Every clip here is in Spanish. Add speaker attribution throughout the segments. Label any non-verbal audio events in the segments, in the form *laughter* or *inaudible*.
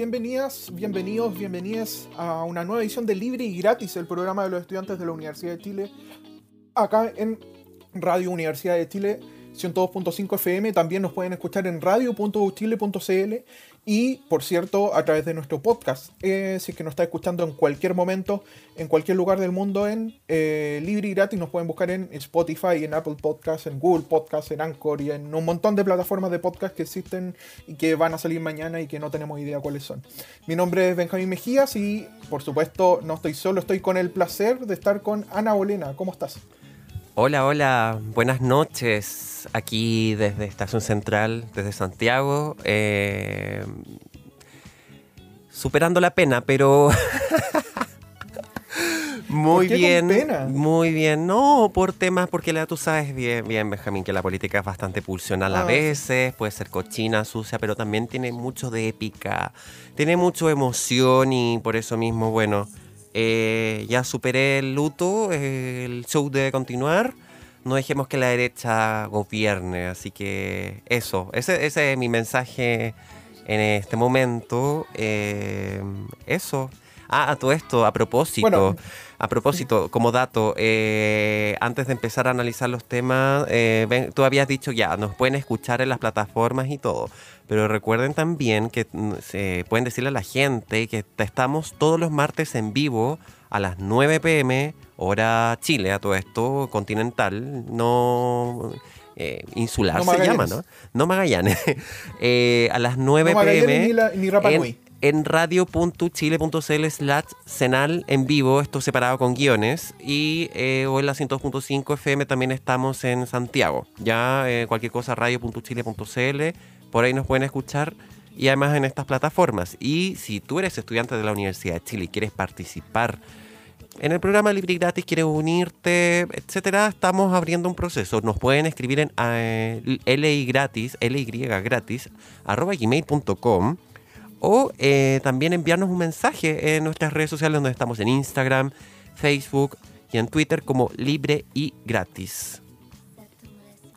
Speaker 1: Bienvenidas, bienvenidos, bienvenidas a una nueva edición de Libre y Gratis, el programa de los estudiantes de la Universidad de Chile, acá en Radio Universidad de Chile 102.5 FM. También nos pueden escuchar en radio.uchile.cl y, por cierto, a través de nuestro podcast. Eh, si es que nos está escuchando en cualquier momento, en cualquier lugar del mundo, en eh, libre y gratis, nos pueden buscar en Spotify, en Apple Podcasts, en Google Podcasts, en Anchor y en un montón de plataformas de podcast que existen y que van a salir mañana y que no tenemos idea cuáles son. Mi nombre es Benjamín Mejías y, por supuesto, no estoy solo, estoy con el placer de estar con Ana Bolena. ¿Cómo estás?
Speaker 2: Hola, hola, buenas noches. Aquí desde Estación Central, desde Santiago. eh, superando la pena, pero. *laughs* muy
Speaker 1: ¿Por qué con
Speaker 2: bien.
Speaker 1: pena?
Speaker 2: Muy bien. No, por temas, porque la, tú sabes bien, bien, Benjamín, que la política es bastante pulsional a
Speaker 1: Ah,
Speaker 2: veces, puede ser cochina, sucia, pero también tiene mucho de épica, tiene mucho emoción y por eso mismo, bueno. Eh, ya superé el luto, el show debe continuar. No dejemos que la derecha gobierne, así que eso, ese, ese es mi mensaje en este momento. eh, eso. Ah, a todo esto, a propósito,
Speaker 1: Bueno.
Speaker 2: a propósito, como dato, eh, antes de empezar a analizar los temas, eh, ven, tú habías dicho ya, nos pueden escuchar en las plataformas y todo, pero recuerden también que se pueden decirle a la gente que estamos todos los martes en vivo a las 9 pm, hora Chile, a todo esto, continental, no eh, insular
Speaker 1: No
Speaker 2: se llama. ¿no? No Magallanes. *laughs* Eh, a las 9
Speaker 1: No Magallanes
Speaker 2: pm
Speaker 1: ni la- ni Rapa Nui.
Speaker 2: En, radio.chile.cl slash senal en vivo, esto separado con guiones, y eh, o en la 102.5 FM también estamos en Santiago. Ya eh, cualquier cosa, radio.chile.cl, por ahí nos pueden escuchar, y además en estas plataformas. Y si tú eres estudiante de la Universidad de Chile y quieres participar en el programa Libre y Gratis, quieres unirte, etcétera, estamos abriendo un proceso. Nos pueden escribir en eh, li gratis, ly gratis, arroba gmail.com o eh, también enviarnos un mensaje en nuestras redes sociales donde estamos en Instagram, Facebook y en Twitter como Libre y Gratis.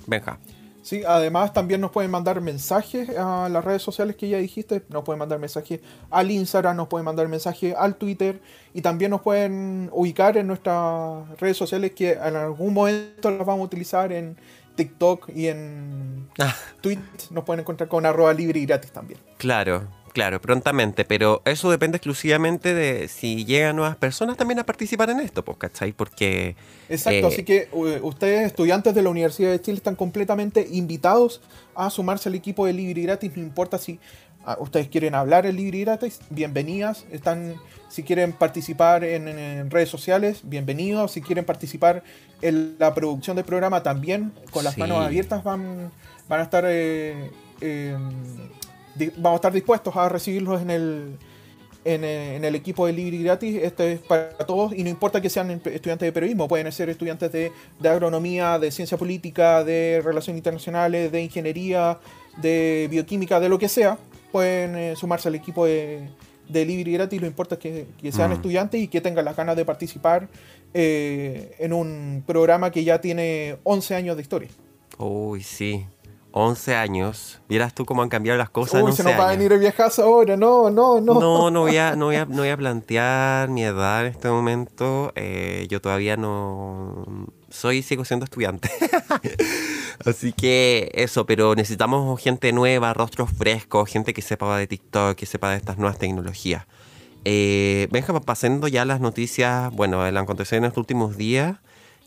Speaker 2: Benja.
Speaker 1: Sí, además también nos pueden mandar mensajes a las redes sociales que ya dijiste, nos pueden mandar mensajes al Instagram, nos pueden mandar mensajes al Twitter y también nos pueden ubicar en nuestras redes sociales que en algún momento las vamos a utilizar en TikTok y en
Speaker 2: Ah.
Speaker 1: Twitter, nos pueden encontrar con arroba libre y gratis también.
Speaker 2: Claro, claro, prontamente, pero eso depende exclusivamente de si llegan nuevas personas también a participar en esto, pues, ¿cachai? Porque...
Speaker 1: Exacto,
Speaker 2: eh,
Speaker 1: así que u- ustedes, estudiantes de la Universidad de Chile, están completamente invitados a sumarse al equipo de Libre Gratis. No importa si ah, ustedes quieren hablar en Libre Gratis, bienvenidas. Están, si quieren participar en, redes sociales, bienvenidos. Si quieren participar en la producción del programa, también con las
Speaker 2: Sí.
Speaker 1: manos abiertas van, van a estar, eh, eh, di- vamos a estar dispuestos a recibirlos en el, en, eh, en el equipo de Libre y Gratis. Este es para todos y no importa que sean estudiantes de periodismo, pueden ser estudiantes de, de agronomía, de ciencia política, de relaciones internacionales, de ingeniería, de bioquímica, de lo que sea. Pueden eh, sumarse al equipo de, de Libre y Gratis. Lo importa es que, que sean
Speaker 2: Mm.
Speaker 1: estudiantes y que tengan las ganas de participar eh, en un programa que ya tiene 11 años de historia.
Speaker 2: Uy, sí. 11 años. Vieras tú cómo han cambiado las cosas en
Speaker 1: Uy,
Speaker 2: 11
Speaker 1: se nos va a
Speaker 2: años.
Speaker 1: venir el viejazo ahora. No, no, no.
Speaker 2: No, no voy a, no voy a, no voy a plantear mi edad en este momento. Eh, yo todavía no soy, sigo siendo estudiante. *laughs* Así que eso, pero necesitamos gente nueva, rostros frescos, gente que sepa de TikTok, que sepa de estas nuevas tecnologías. Eh, Benja, pasando ya las noticias, bueno, el acontecido en estos últimos días.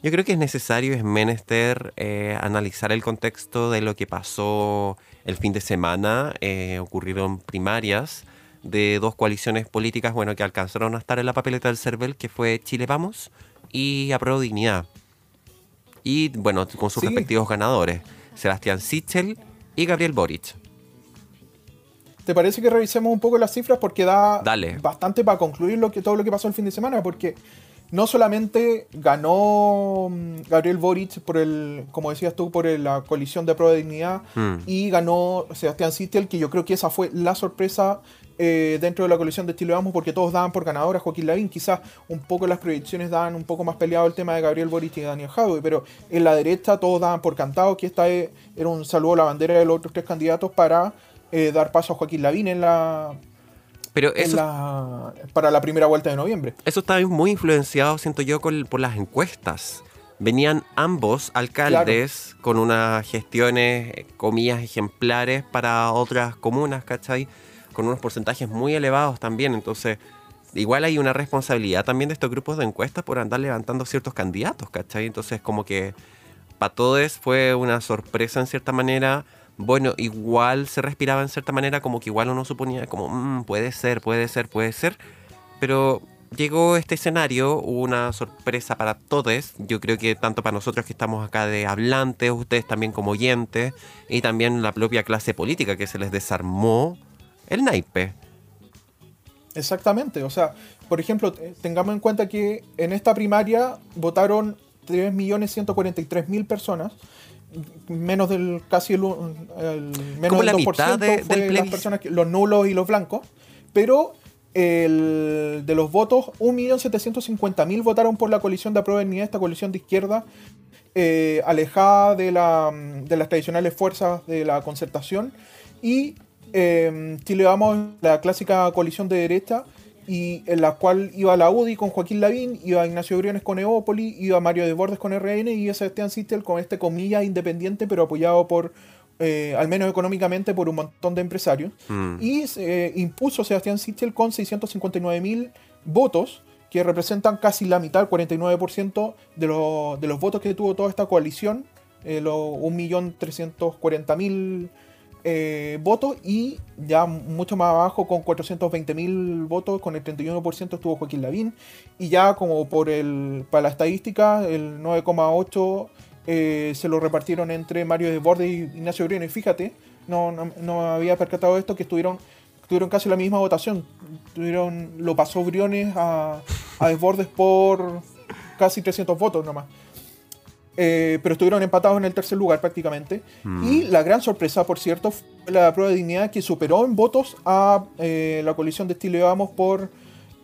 Speaker 2: Yo creo que es necesario, es menester eh, analizar el contexto de lo que pasó el fin de semana. Eh, ocurrieron primarias de dos coaliciones políticas, bueno, que alcanzaron a estar en la papeleta del CERVEL, que fue Chile Vamos y Apruebo Dignidad. Y bueno, con sus
Speaker 1: Sí.
Speaker 2: respectivos ganadores, Sebastián Sichel y Gabriel Boric.
Speaker 1: ¿te parece que revisemos un poco las cifras? Porque da
Speaker 2: Dale.
Speaker 1: bastante para concluir lo que, todo lo que pasó el fin de semana, porque no solamente ganó mm, Gabriel Boric por el, como decías tú, por el- la coalición de prueba de dignidad
Speaker 2: Mm.
Speaker 1: y ganó Sebastián Sichel, que yo creo que esa fue la sorpresa eh, dentro de la coalición de Chile Vamos, porque todos daban por ganador a Joaquín Lavín. Quizás un poco las proyecciones daban un poco más peleado el tema de Gabriel Boric y Daniel Jadwe, pero en la derecha todos daban por cantado que esta e- era un saludo a la bandera de los otros tres candidatos para eh, dar paso a Joaquín Lavín en la,
Speaker 2: Pero eso,
Speaker 1: la- para la primera vuelta de noviembre.
Speaker 2: eso está muy influenciado, siento yo, con- por las encuestas. Venían ambos alcaldes con unas gestiones, eh, comillas, ejemplares para otras comunas, ¿cachai? Con unos porcentajes muy elevados también. Entonces, igual hay una responsabilidad también de estos grupos de encuestas por andar levantando ciertos candidatos, ¿cachai? Entonces, como que para todos fue una sorpresa en cierta manera. Bueno, igual se respiraba en cierta manera, como que igual uno suponía, como, "Mm, puede ser, puede ser, puede ser. Pero llegó este escenario, una sorpresa para todos. Yo creo que tanto para nosotros que estamos acá de hablantes, ustedes también como oyentes, y también la propia clase política que se les desarmó el naipe.
Speaker 1: Exactamente, o sea, por ejemplo, te- tengamos en cuenta que en esta primaria votaron 3.143.000 personas, menos del casi el, menos
Speaker 2: Como
Speaker 1: del
Speaker 2: la
Speaker 1: 2%
Speaker 2: mitad de-
Speaker 1: fue
Speaker 2: del
Speaker 1: las personas que- los nulos y los blancos, pero el, de los votos, 1.750.000 votaron por la coalición de aprueba de esta coalición de izquierda, eh, alejada de, la, de las tradicionales fuerzas de la concertación, y eh, Chile Vamos, la clásica coalición de derecha, y en la cual iba la UDI con Joaquín Lavín, iba Ignacio Briones con Eópoli, iba Mario Desbordes con RN y iba Sebastián Sistel con este comillas independiente, pero apoyado por, eh, al menos económicamente, por un montón de empresarios.
Speaker 2: Mm.
Speaker 1: Y se impuso Sebastián Sichel con 659 mil votos, que representan casi la mitad, el 49% de, los- de los votos que tuvo toda esta coalición, eh, los 1.340.000 eh, votos, y ya mucho más abajo, con 420.000 votos, con el 31% estuvo Joaquín Lavín, y ya como por el para la estadística, el 9,8% eh, se lo repartieron entre Mario Desbordes y Ignacio Briones. Fíjate, no, no, no había percatado esto, que estuvieron, tuvieron casi la misma votación. Tuvieron, lo pasó Briones a, a Desbordes por casi 300 votos nomás. Eh, pero estuvieron empatados en el tercer lugar prácticamente. Y la gran sorpresa, por cierto, fue la prueba de dignidad que superó en votos a eh, la coalición de Chile Vamos por,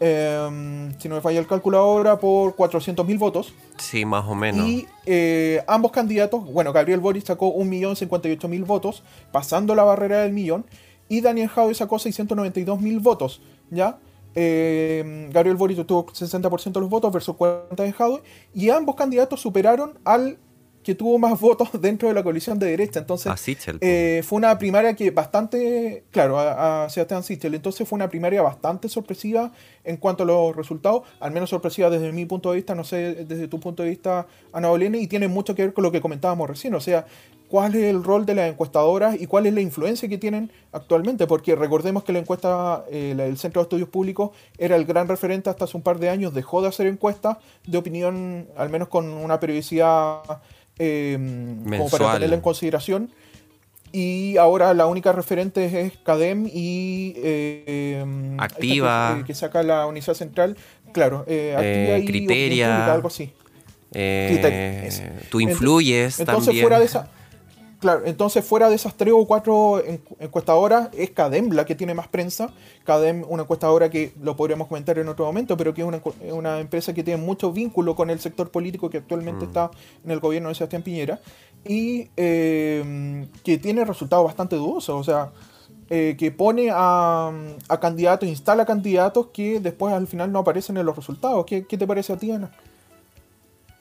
Speaker 1: eh, si no me falla el cálculo ahora, por 400.000 votos.
Speaker 2: Sí, más o menos.
Speaker 1: Y eh, ambos candidatos, bueno, Gabriel Boric sacó 1.058.000 votos, pasando la barrera del millón, y Daniel Jadwe sacó 692.000 votos, ¿ya? Eh, Gabriel Boric obtuvo 60% de los votos versus 40% de Jadwe, y ambos candidatos superaron al que tuvo más *laughs* votos dentro de la coalición de derecha. Entonces, eh, fue una primaria que bastante, claro, a, a Sebastián Sichel, entonces fue una primaria bastante sorpresiva en cuanto a los resultados, al menos sorpresiva desde mi punto de vista, no sé, desde tu punto de vista, Ana Bolena, y tiene mucho que ver con lo que comentábamos recién, o sea, cuál es el rol de las encuestadoras y cuál es la influencia que tienen actualmente, porque recordemos que la encuesta, eh, del Centro de Estudios Públicos, era el gran referente hasta hace un par de años, dejó de hacer encuestas de opinión, al menos con una periodicidad eh, como para tenerla en consideración. Y ahora la única referente es CADEM y eh, esta
Speaker 2: Activa.
Speaker 1: Que, eh, que saca la Universidad Central. Claro, eh, Activa
Speaker 2: Eh,
Speaker 1: y
Speaker 2: Criteria.
Speaker 1: Pública, algo así.
Speaker 2: Eh, tú influyes
Speaker 1: Entonces
Speaker 2: también.
Speaker 1: fuera de esa, claro, entonces fuera de esas tres o cuatro en- encuestadoras es Cadem la que tiene más prensa. Cadem, una encuestadora que lo podríamos comentar en otro momento, pero que es una, una empresa que tiene mucho vínculo con el sector político que actualmente
Speaker 2: Mm.
Speaker 1: está en el gobierno de Sebastián Piñera y eh, que tiene resultados bastante dudosos, o sea. eh, que pone a, a candidatos, instala candidatos que después al final no aparecen en los resultados. ¿Qué, qué te parece a ti, Ana?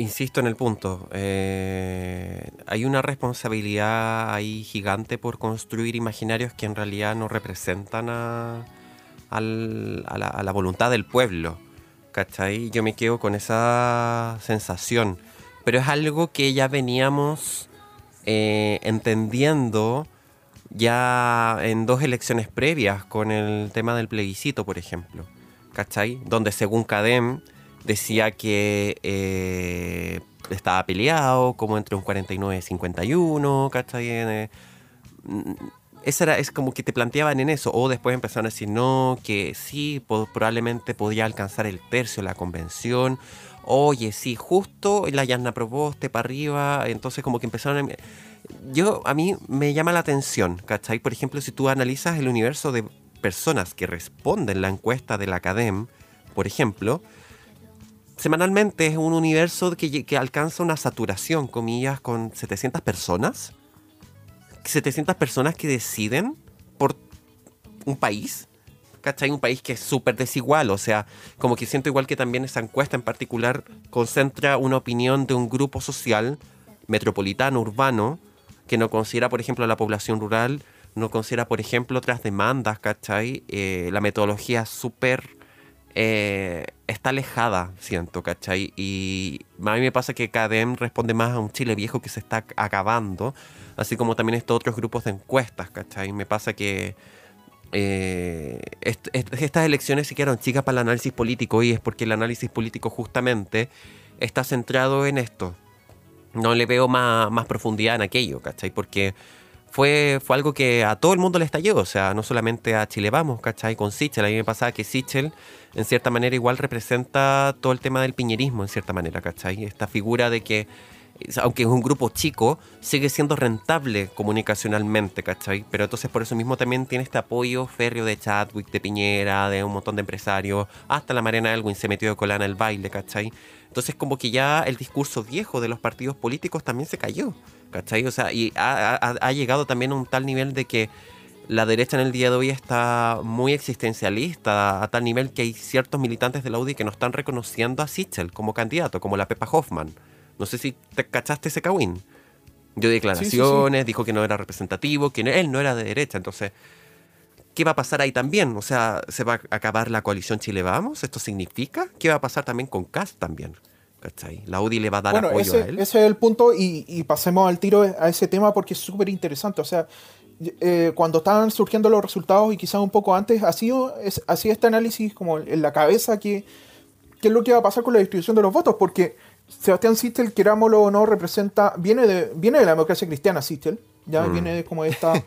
Speaker 2: Insisto en el punto. eh, hay una responsabilidad ahí gigante por construir imaginarios que en realidad no representan a, a la voluntad del pueblo. ¿Cachai? Yo me quedo con esa sensación. Pero es algo que ya veníamos eh, entendiendo ya en dos elecciones previas con el tema del plebiscito, por ejemplo. ¿Cachai? Donde según Cadem decía que eh, estaba peleado como entre un 49 y 51, ¿cachai? Eh, mm, esa era, es como que te planteaban en eso, o después empezaron a decir no, que sí, probablemente podría alcanzar el tercio de la convención. Oye, sí, justo la Yarna Proboste para arriba, entonces como que empezaron a... Yo, a mí me llama la atención, ¿cachai? Por ejemplo, si tú analizas el universo de personas que responden la encuesta de la Academ, por ejemplo, semanalmente es un universo que, alcanza una saturación, comillas, con 700 personas. 700 personas que deciden por un país. ¿Cachai? Un país que es súper desigual. O sea, como que siento igual que también esa encuesta en particular concentra una opinión de un grupo social metropolitano, urbano, que no considera, por ejemplo, a la población rural, no considera, por ejemplo, otras demandas, ¿cachai? Eh, la metodología súper eh, está alejada, siento, ¿cachai? Y a mí me pasa que CADEM responde más a un Chile viejo que se está acabando, así como también estos otros grupos de encuestas, ¿cachai? Me pasa que eh, est- est- estas elecciones se quedaron chicas para el análisis político y es porque el análisis político justamente está centrado en esto. No le veo más, más profundidad en aquello, ¿cachai? Porque fue, fue algo que a todo el mundo le estalló, o sea, no solamente a Chile Vamos, ¿cachai? Con Sichel, a mí me pasaba que Sichel, en cierta manera, igual representa todo el tema del piñerismo, en cierta manera, ¿cachai? Esta figura de que, aunque es un grupo chico, sigue siendo rentable comunicacionalmente, ¿cachai? Pero entonces por eso mismo también tiene este apoyo férreo de Chadwick, de Piñera, de un montón de empresarios, hasta la Mariana Elwin se metió de colana el baile, ¿cachai? Entonces como que ya el discurso viejo de los partidos políticos también se cayó, ¿cachai? O sea, y ha, ha- ha llegado también a un tal nivel de que la derecha en el día de hoy está muy existencialista, a tal nivel que hay ciertos militantes de la UDI que no están reconociendo a Sichel como candidato, como la Pepa Hoffman. No sé si te cachaste ese cagüín. Dio declaraciones, dijo que no era representativo, que no- él no era de derecha. Entonces, ¿qué va a pasar ahí también? O sea, ¿se va a acabar la coalición Chile Vamos? ¿Esto significa? ¿Qué va a pasar también con Cast también? ¿Cachai? La UDI le va a dar
Speaker 1: Bueno,
Speaker 2: apoyo
Speaker 1: ese,
Speaker 2: a él.
Speaker 1: ese es el punto y, y pasemos al tiro a ese tema porque es súper interesante. O sea, eh, cuando estaban surgiendo los resultados y quizás un poco antes, ha sido, es, hacía este análisis como en la cabeza que qué es lo que va a pasar con la distribución de los votos, porque Sebastián Sistel, querámoslo o no, representa, viene de, viene de la democracia cristiana Sistel, ya
Speaker 2: Mm.
Speaker 1: viene de como de esta, de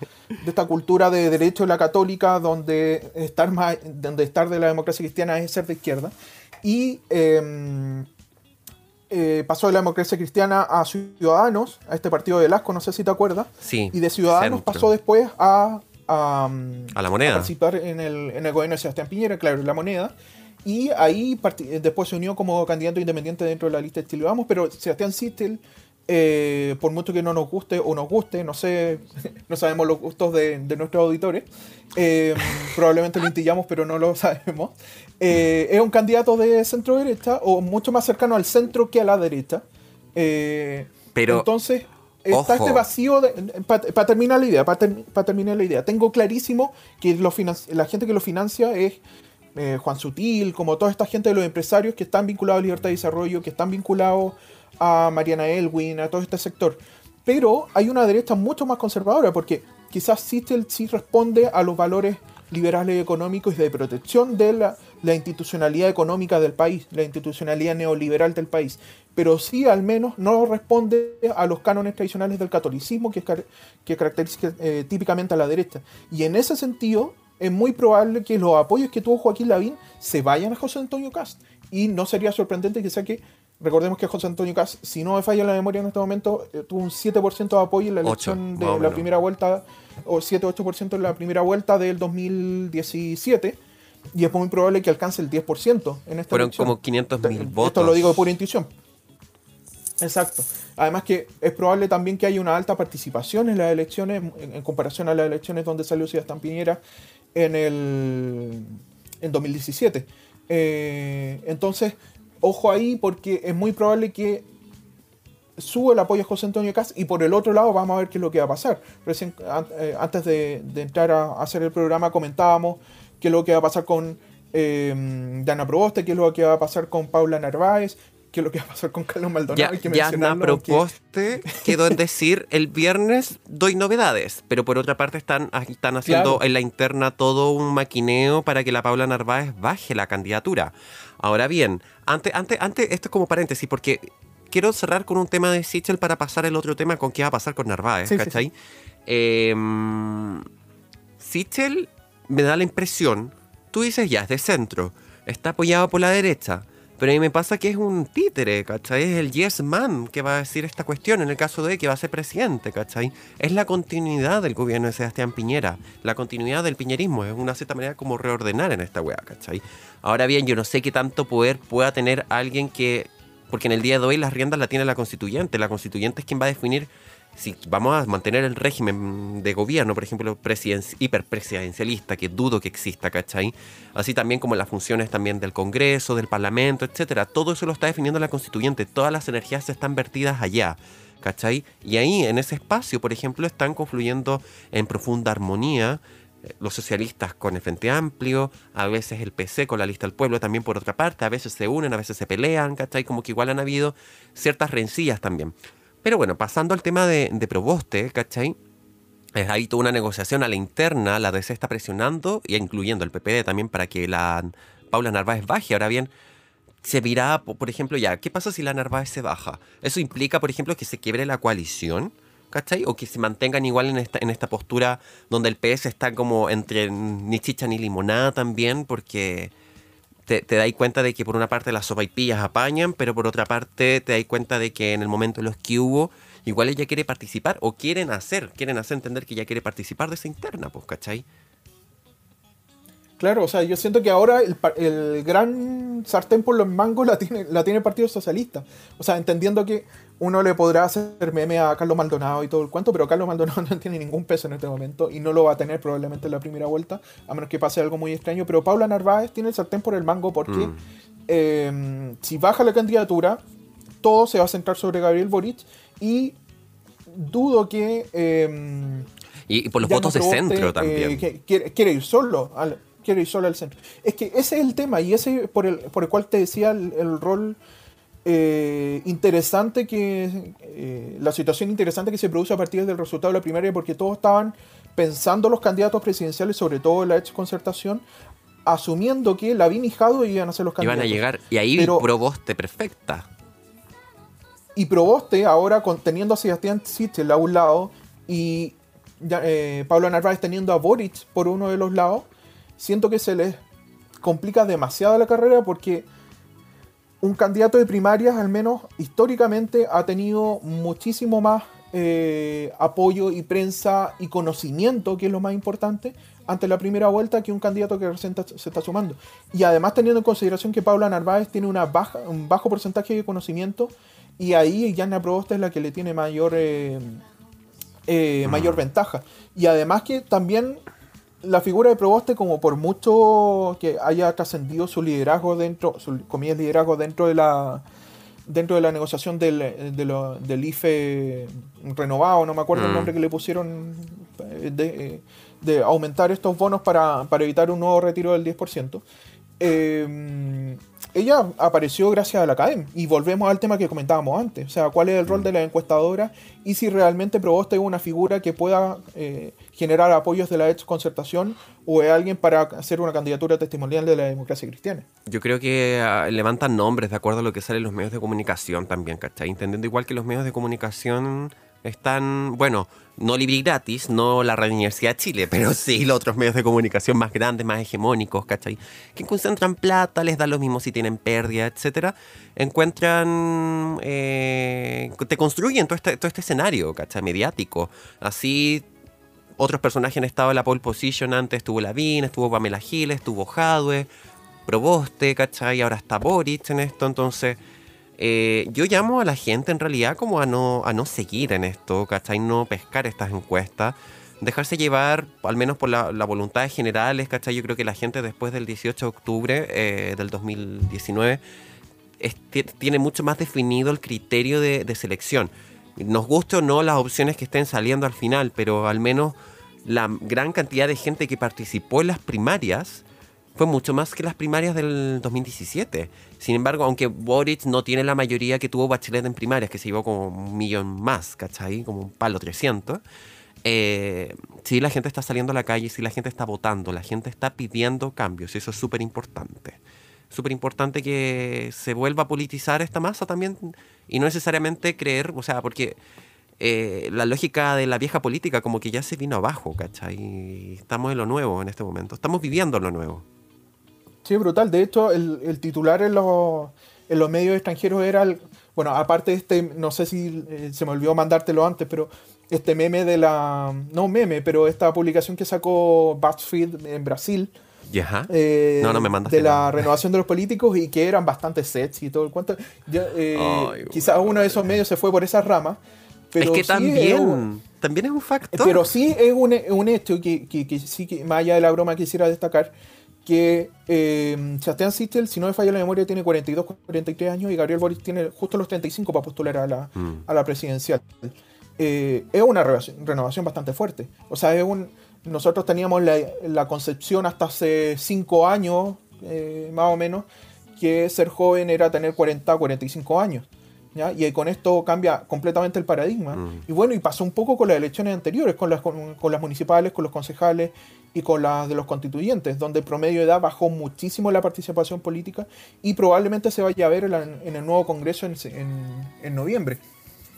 Speaker 1: esta cultura de derecho de la católica, donde estar más, donde estar de la democracia cristiana es ser de izquierda. Y em, eh, pasó de la democracia cristiana a Ciudadanos, a este partido de Lasco, no sé si te acuerdas.
Speaker 2: Sí.
Speaker 1: Y de Ciudadanos
Speaker 2: centro.
Speaker 1: pasó después a, a,
Speaker 2: A la moneda.
Speaker 1: participar en el, en el gobierno de Sebastián Piñera, claro, la moneda. Y ahí eh, después se unió como candidato independiente dentro de la lista de Chile Vamos, pero Sebastián Sistel, eh, por mucho que no nos guste o nos guste, no sé, *laughs* no sabemos los gustos de, de nuestros auditores, eh, *laughs* probablemente lo intillamos, pero no lo sabemos, eh, es un candidato de centro derecha o mucho más cercano al centro que a la derecha.
Speaker 2: Pero,
Speaker 1: entonces, está
Speaker 2: ojo.
Speaker 1: este vacío para terminar la idea, para terminar la idea. Tengo clarísimo que lo finan- la gente que lo financia es eh, Juan Sutil, como toda esta gente de los empresarios que están vinculados a Libertad y Desarrollo, que están vinculados a Mariana Elwin, a todo este sector. Pero hay una derecha mucho más conservadora, porque quizás Sistel sí responde a los valores liberales económicos y de protección de la, institucionalidad económica del país, la institucionalidad neoliberal del país, pero sí al menos no responde a los cánones tradicionales del catolicismo que caracteriza eh, típicamente a la derecha. Y en ese sentido es muy probable que los apoyos que tuvo Joaquín Lavín se vayan a José Antonio Cast. Y no sería sorprendente que sea que, recordemos que José Antonio Cast, si no me falla la memoria en este momento, eh, tuvo un 7% de apoyo en la elección de la
Speaker 2: menos.
Speaker 1: primera vuelta, o 7-8% en la primera vuelta del 2017. Y es muy probable que alcance el 10% en esta
Speaker 2: Fueron
Speaker 1: elección.
Speaker 2: como 500 mil
Speaker 1: Esto
Speaker 2: votos.
Speaker 1: lo digo de pura intuición. Exacto. Además que es probable también que haya una alta participación en las elecciones en, en comparación a las elecciones donde salió Sebastián Piñera en el en 2017. Eh, entonces, ojo ahí porque es muy probable que sube el apoyo a José Antonio Cast y por el otro lado vamos a ver qué es lo que va a pasar. Recién, eh, antes de, entrar a hacer el programa comentábamos qué es lo que va a pasar con eh, Dana Proboste, qué es lo que va a pasar con Paula Narváez, qué es lo que va a pasar con Carlos Maldonado.
Speaker 2: Ya,
Speaker 1: hay que
Speaker 2: Proposte quedó en decir el viernes doy novedades, pero por otra parte están, están haciendo
Speaker 1: Claro.
Speaker 2: en la interna todo un maquineo para que la Paula Narváez baje la candidatura. Ahora bien, antes, antes, antes, esto es como paréntesis, porque quiero cerrar con un tema de Sichel para pasar el otro tema con qué va a pasar con Narváez,
Speaker 1: Sí, sí,
Speaker 2: ¿cachai? Eh, Sichel me da la impresión, tú dices ya, es de centro, está apoyado por la derecha, pero a mí me pasa que es un títere, ¿cachai? Es el yes man que va a decir esta cuestión en el caso de que va a ser presidente, ¿cachai? Es la continuidad del gobierno de Sebastián Piñera, la continuidad del piñerismo, es una cierta manera como reordenar en esta weá, ¿cachai? Ahora bien, yo no sé qué tanto poder pueda tener alguien que, porque en el día de hoy las riendas la tiene la constituyente, la constituyente es quien va a definir si vamos a mantener el régimen de gobierno, por ejemplo, hiperpresidencialista, que dudo que exista, ¿cachai? Así también como las funciones también del Congreso, del Parlamento, etcétera. Todo eso lo está definiendo la constituyente. Todas las energías están vertidas allá. ¿Cachai? Y ahí, en ese espacio, por ejemplo, están confluyendo en profunda armonía eh, los socialistas con el Frente Amplio, a veces el PC con la lista del pueblo también por otra parte, a veces se unen, a veces se pelean, ¿cachai? Como que igual han habido ciertas rencillas también. Pero bueno, pasando al tema de, de Proboste, ¿cachai? Ahí toda una negociación a la interna, la DC está presionando, y incluyendo el PPD también, para que la Paula Narváez baje. Ahora bien, se virá, por ejemplo, ya, ¿qué pasa si la Narváez se baja? ¿Eso implica, por ejemplo, que se quiebre la coalición? ¿Cachai? O que se mantengan igual en esta, en esta postura donde el PS está como entre ni chicha ni limonada también, porque te, te dais cuenta de que por una parte las sopaipillas apañan, pero por otra parte te dais cuenta de que en el momento en los que hubo, igual ella quiere participar o quieren hacer, quieren hacer entender que ella quiere participar de esa interna, pues, ¿cachai?
Speaker 1: Claro, o sea, yo siento que ahora el, gran sartén por los mangos la tiene, la tiene el Partido Socialista. O sea, entendiendo que uno le podrá hacer meme a Carlos Maldonado y todo el cuento, pero Carlos Maldonado *laughs* no tiene ningún peso en este momento y no lo va a tener probablemente en la primera vuelta, a menos que pase algo muy extraño. Pero Paula Narváez tiene el sartén por el mango porque
Speaker 2: Mm.
Speaker 1: eh, si baja la candidatura, todo se va a centrar sobre Gabriel Boric y dudo que... eh,
Speaker 2: Y, y por los votos de
Speaker 1: no
Speaker 2: centro
Speaker 1: eh,
Speaker 2: también.
Speaker 1: quiere, quiere ir solo al, quiere ir solo al centro. Es que ese es el tema y ese por el, por el cual te decía el, el rol eh, interesante que eh, la situación interesante que se produce a partir del resultado de la primaria porque todos estaban pensando los candidatos presidenciales, sobre todo la ex concertación, asumiendo que Lavín y Jado iban a ser los
Speaker 2: Iban
Speaker 1: candidatos.
Speaker 2: a llegar, y ahí
Speaker 1: Pero-
Speaker 2: Proboste perfecta.
Speaker 1: Y Proboste, ahora con, teniendo a Sebastián Sichel a un lado y eh, Pablo Narváez teniendo a Boric por uno de los lados, siento que se les complica demasiado la carrera porque un candidato de primarias, al menos históricamente, ha tenido muchísimo más eh, apoyo y prensa y conocimiento, que es lo más importante, ante la primera vuelta que un candidato que recién se está sumando. Y además teniendo en consideración que Paula Narváez tiene una baja, un bajo porcentaje de conocimiento y ahí Yana Proboste es la que le tiene mayor, eh, eh, mayor ventaja. Y además que también la figura de Proboste, como por mucho que haya trascendido su liderazgo dentro, su comillas liderazgo dentro de la dentro de la negociación del, de lo- del IFE renovado, no me acuerdo el
Speaker 2: Mm.
Speaker 1: nombre que le pusieron eh, de, eh, de aumentar estos bonos para, para evitar un nuevo retiro del 10%. eh, ella apareció gracias a la CADEM y volvemos al tema que comentábamos antes, o sea, cuál es el rol de la encuestadora y si realmente Proboste es una figura que pueda eh, generar apoyos de la ex concertación o es alguien para hacer una candidatura testimonial de la democracia cristiana.
Speaker 2: Yo creo que ah, levantan nombres de acuerdo a lo que sale en los medios de comunicación también, ¿cachai? Entendiendo igual que los medios de comunicación están, bueno, no libre y gratis, no la Radio Universidad de Chile, pero sí los otros medios de comunicación más grandes, más hegemónicos, ¿cachai? Que concentran plata, les da lo mismo si tienen pérdida, etcétera. Encuentran, eh, te construyen todo este, todo este escenario, ¿cachai? Mediático. Así otros personajes han estado en la pole position antes, estuvo Lavín, estuvo Pamela Giles, estuvo Jadwe, Proboste, ¿cachai? Ahora está Boric en esto, entonces eh, yo llamo a la gente en realidad como a no, a no seguir en esto, ¿cachai? No pescar estas encuestas, dejarse llevar al menos por la, voluntad generales, ¿cachai? Yo creo que la gente después del 18 de octubre eh, del 2019 es- ti- tiene mucho más definido el criterio de, de selección. Nos guste o no las opciones que estén saliendo al final, pero al menos la gran cantidad de gente que participó en las primarias fue mucho más que las primarias del 2017. Sin embargo, aunque Boric no tiene la mayoría que tuvo Bachelet en primarias, que se llevó como un millón más, ¿cachai? Como un palo 300. Eh, sí, la gente está saliendo a la calle, sí, la gente está votando, la gente está pidiendo cambios, y eso es súper importante. Súper importante que se vuelva a politizar esta masa también, y no necesariamente creer, o sea, porque eh, la lógica de la vieja política como que ya se vino abajo, ¿cachai? Y estamos en lo nuevo en este momento. Estamos viviendo lo nuevo.
Speaker 1: Sí, brutal. De hecho, el, el titular en los, en los medios extranjeros era, el- bueno, aparte de este, no sé si eh, se me olvidó mandártelo antes, pero este meme de la, no meme, pero esta publicación que sacó BuzzFeed en Brasil,
Speaker 2: ¿Ya?
Speaker 1: eh,
Speaker 2: No, no me mandaste
Speaker 1: de la renovación de los políticos y que eran bastante sexy y todo el cuento. Eh,
Speaker 2: Ay,
Speaker 1: quizás uno de esos medios se fue por esa rama. Pero
Speaker 2: es que
Speaker 1: sí
Speaker 2: también,
Speaker 1: un-
Speaker 2: también es un factor.
Speaker 1: pero sí es un, un hecho que, que- que sí que, más allá de la broma, quisiera destacar que eh, Sebastián Sichel, si no me falla la memoria, tiene 42, 43 años y Gabriel Boric tiene justo los 35 para postular a la,
Speaker 2: Mm.
Speaker 1: a la presidencial. Eh, es una renovación, bastante fuerte. O sea, es un, nosotros teníamos la, la concepción hasta hace 5 años, eh, más o menos, que ser joven era tener 40, 45 años. ¿Ya? Y con esto cambia completamente el paradigma.
Speaker 2: Mm.
Speaker 1: Y bueno, y pasó un poco con las elecciones anteriores, con las, con, con las municipales, con los concejales y con las de los constituyentes, donde el promedio de edad bajó muchísimo la participación política y probablemente se vaya a ver en, la- en el nuevo Congreso en, en- en noviembre.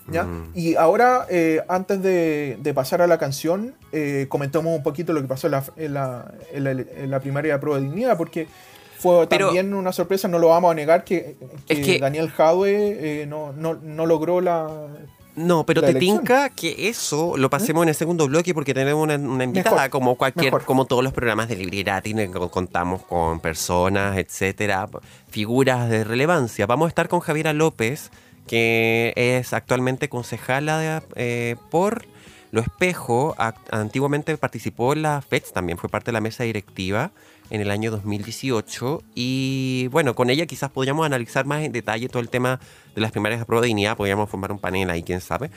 Speaker 1: ¿ya?
Speaker 2: Mm.
Speaker 1: Y ahora, eh, antes de, de pasar a la canción, eh, comentamos un poquito lo que pasó en la, en la, en la- en la primaria de prueba de dignidad, porque fue
Speaker 2: Pero-
Speaker 1: también una sorpresa, no lo vamos a negar, que, que
Speaker 2: Es que-
Speaker 1: Daniel Jadwe eh, no, no, no logró la,
Speaker 2: No, pero
Speaker 1: la
Speaker 2: te
Speaker 1: elección.
Speaker 2: tinca que eso lo pasemos en el segundo bloque porque tenemos una, una invitada,
Speaker 1: Mejor,
Speaker 2: como cualquier,
Speaker 1: mejor.
Speaker 2: como todos los programas de Libre Gratis, en el que contamos con personas, etcétera, figuras de relevancia. Vamos a estar con Javiera López, que es actualmente concejala de, eh, por Lo Espejo. Antiguamente participó en la FETS, también fue parte de la mesa directiva en el año 2018 y bueno, con ella quizás podríamos analizar más en detalle todo el tema de las primarias de prueba de dignidad, podríamos formar un panel ahí, quién sabe.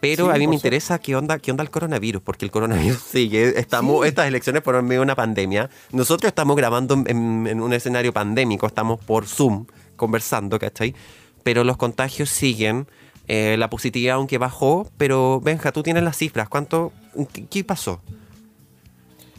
Speaker 2: Pero
Speaker 1: Sí,
Speaker 2: a mí
Speaker 1: por
Speaker 2: me interesa qué onda, qué onda el coronavirus, porque el coronavirus *laughs* sigue, estamos,
Speaker 1: Sí.
Speaker 2: estas elecciones en medio de una pandemia. Nosotros estamos grabando en, en- un escenario pandémico, estamos por Zoom conversando, ¿cachai? Pero los contagios siguen, eh, la positividad aunque bajó, pero Benja, tú tienes las cifras, ¿cuánto, qué pasó?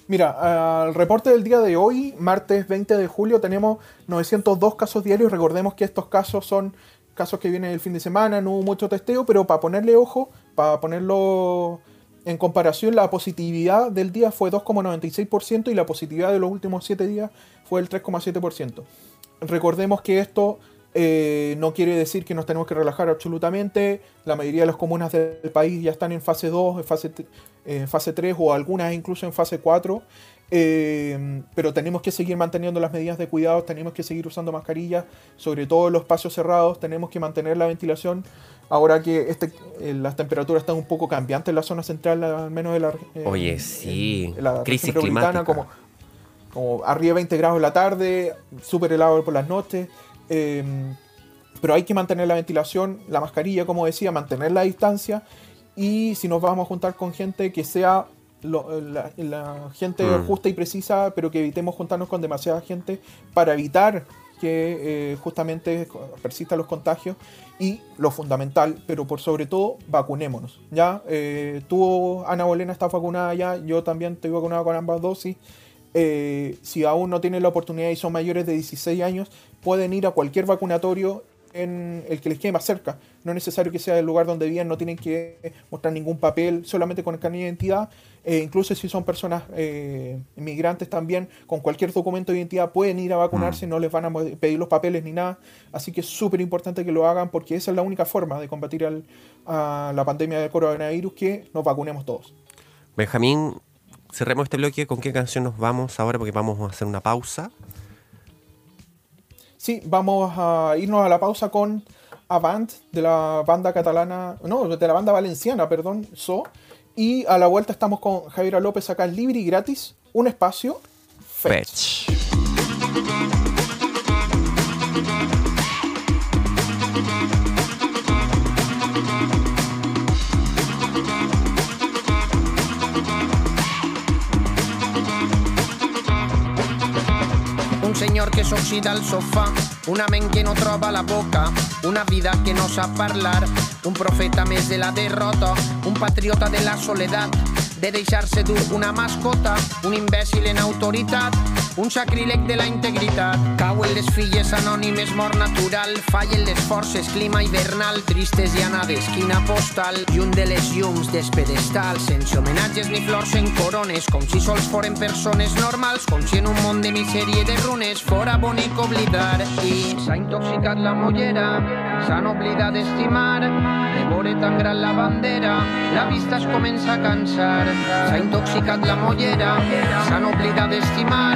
Speaker 1: Mira, al reporte del día de hoy, martes 20 de julio, tenemos 902 casos diarios. Recordemos que estos casos son casos que vienen el fin de semana, no hubo mucho testeo, pero para ponerle ojo, para ponerlo en comparación, la positividad del día fue 2,96% y la positividad de los últimos 7 días fue el 3,7%. Recordemos que esto eh, no quiere decir que nos tenemos que relajar absolutamente. La mayoría de las comunas del país ya están en fase 2, en fase, en fase 3 o algunas incluso en fase 4. Eh, pero tenemos que seguir manteniendo las medidas de cuidado, tenemos que seguir usando mascarillas, sobre todo en los espacios cerrados, tenemos que mantener la ventilación. Ahora que este, eh, las temperaturas están un poco cambiantes en la zona central, al menos de la eh,
Speaker 2: Oye, sí,
Speaker 1: en la
Speaker 2: crisis climática.
Speaker 1: como, como arriba de 20 grados en la tarde, súper helado por las noches. Eh, pero hay que mantener la ventilación, la mascarilla, como decía, mantener la distancia. Y si nos vamos a juntar con gente que sea lo- la, la gente
Speaker 2: Mm.
Speaker 1: justa y precisa, pero que evitemos juntarnos con demasiada gente para evitar que eh, justamente persistan los contagios. Y lo fundamental, pero por sobre todo, vacunémonos. Ya, eh, tú, Ana Bolena, estás vacunada ya, yo también estoy vacunado con ambas dosis. Eh, si aún no tienen la oportunidad y son mayores de 16 años, pueden ir a cualquier vacunatorio en el que les quede más cerca. No es necesario que sea el lugar donde viven, no tienen que mostrar ningún papel, solamente con el carnet de identidad. Eh, incluso si son personas eh, inmigrantes también, con cualquier documento de identidad pueden ir a vacunarse, no les van a pedir los papeles ni nada. Así que es súper importante que lo hagan porque esa es la única forma de combatir al- a la pandemia del coronavirus, que nos vacunemos todos.
Speaker 2: Benjamín, cerremos este bloque. ¿Con qué canción nos vamos ahora? Porque vamos a hacer una pausa.
Speaker 1: Sí, vamos a irnos a la pausa con Avant de la banda catalana, no, de la banda valenciana, perdón, So. Y a la vuelta estamos con Javiera López acá en Libre y Gratis, un espacio Fetch.
Speaker 2: Fetch.
Speaker 3: Senyor que s'oxida al sofà, una ment que no troba la boca, una vida que no sap parlar, un profeta més de la derrota, un patriota de la soledat, de deixar-se dur una mascota, un imbècil en autoritat, un sacríleg de la integritat. Cauen les filles anònimes, mort natural, fallen les forces, clima hivernal, tristes i anades, quina postal, un de les llums despedestal, sense homenatges ni flors en corones, com si sols foren persones normals, com si en un món de misèria i de runes fora bonic oblidar. I s'ha intoxicat la mollera, s'han oblidat d'estimar, de veure tan gran la bandera, la vista es comença a cansar. S'ha intoxicat la mollera, s'han oblidat d'estimar,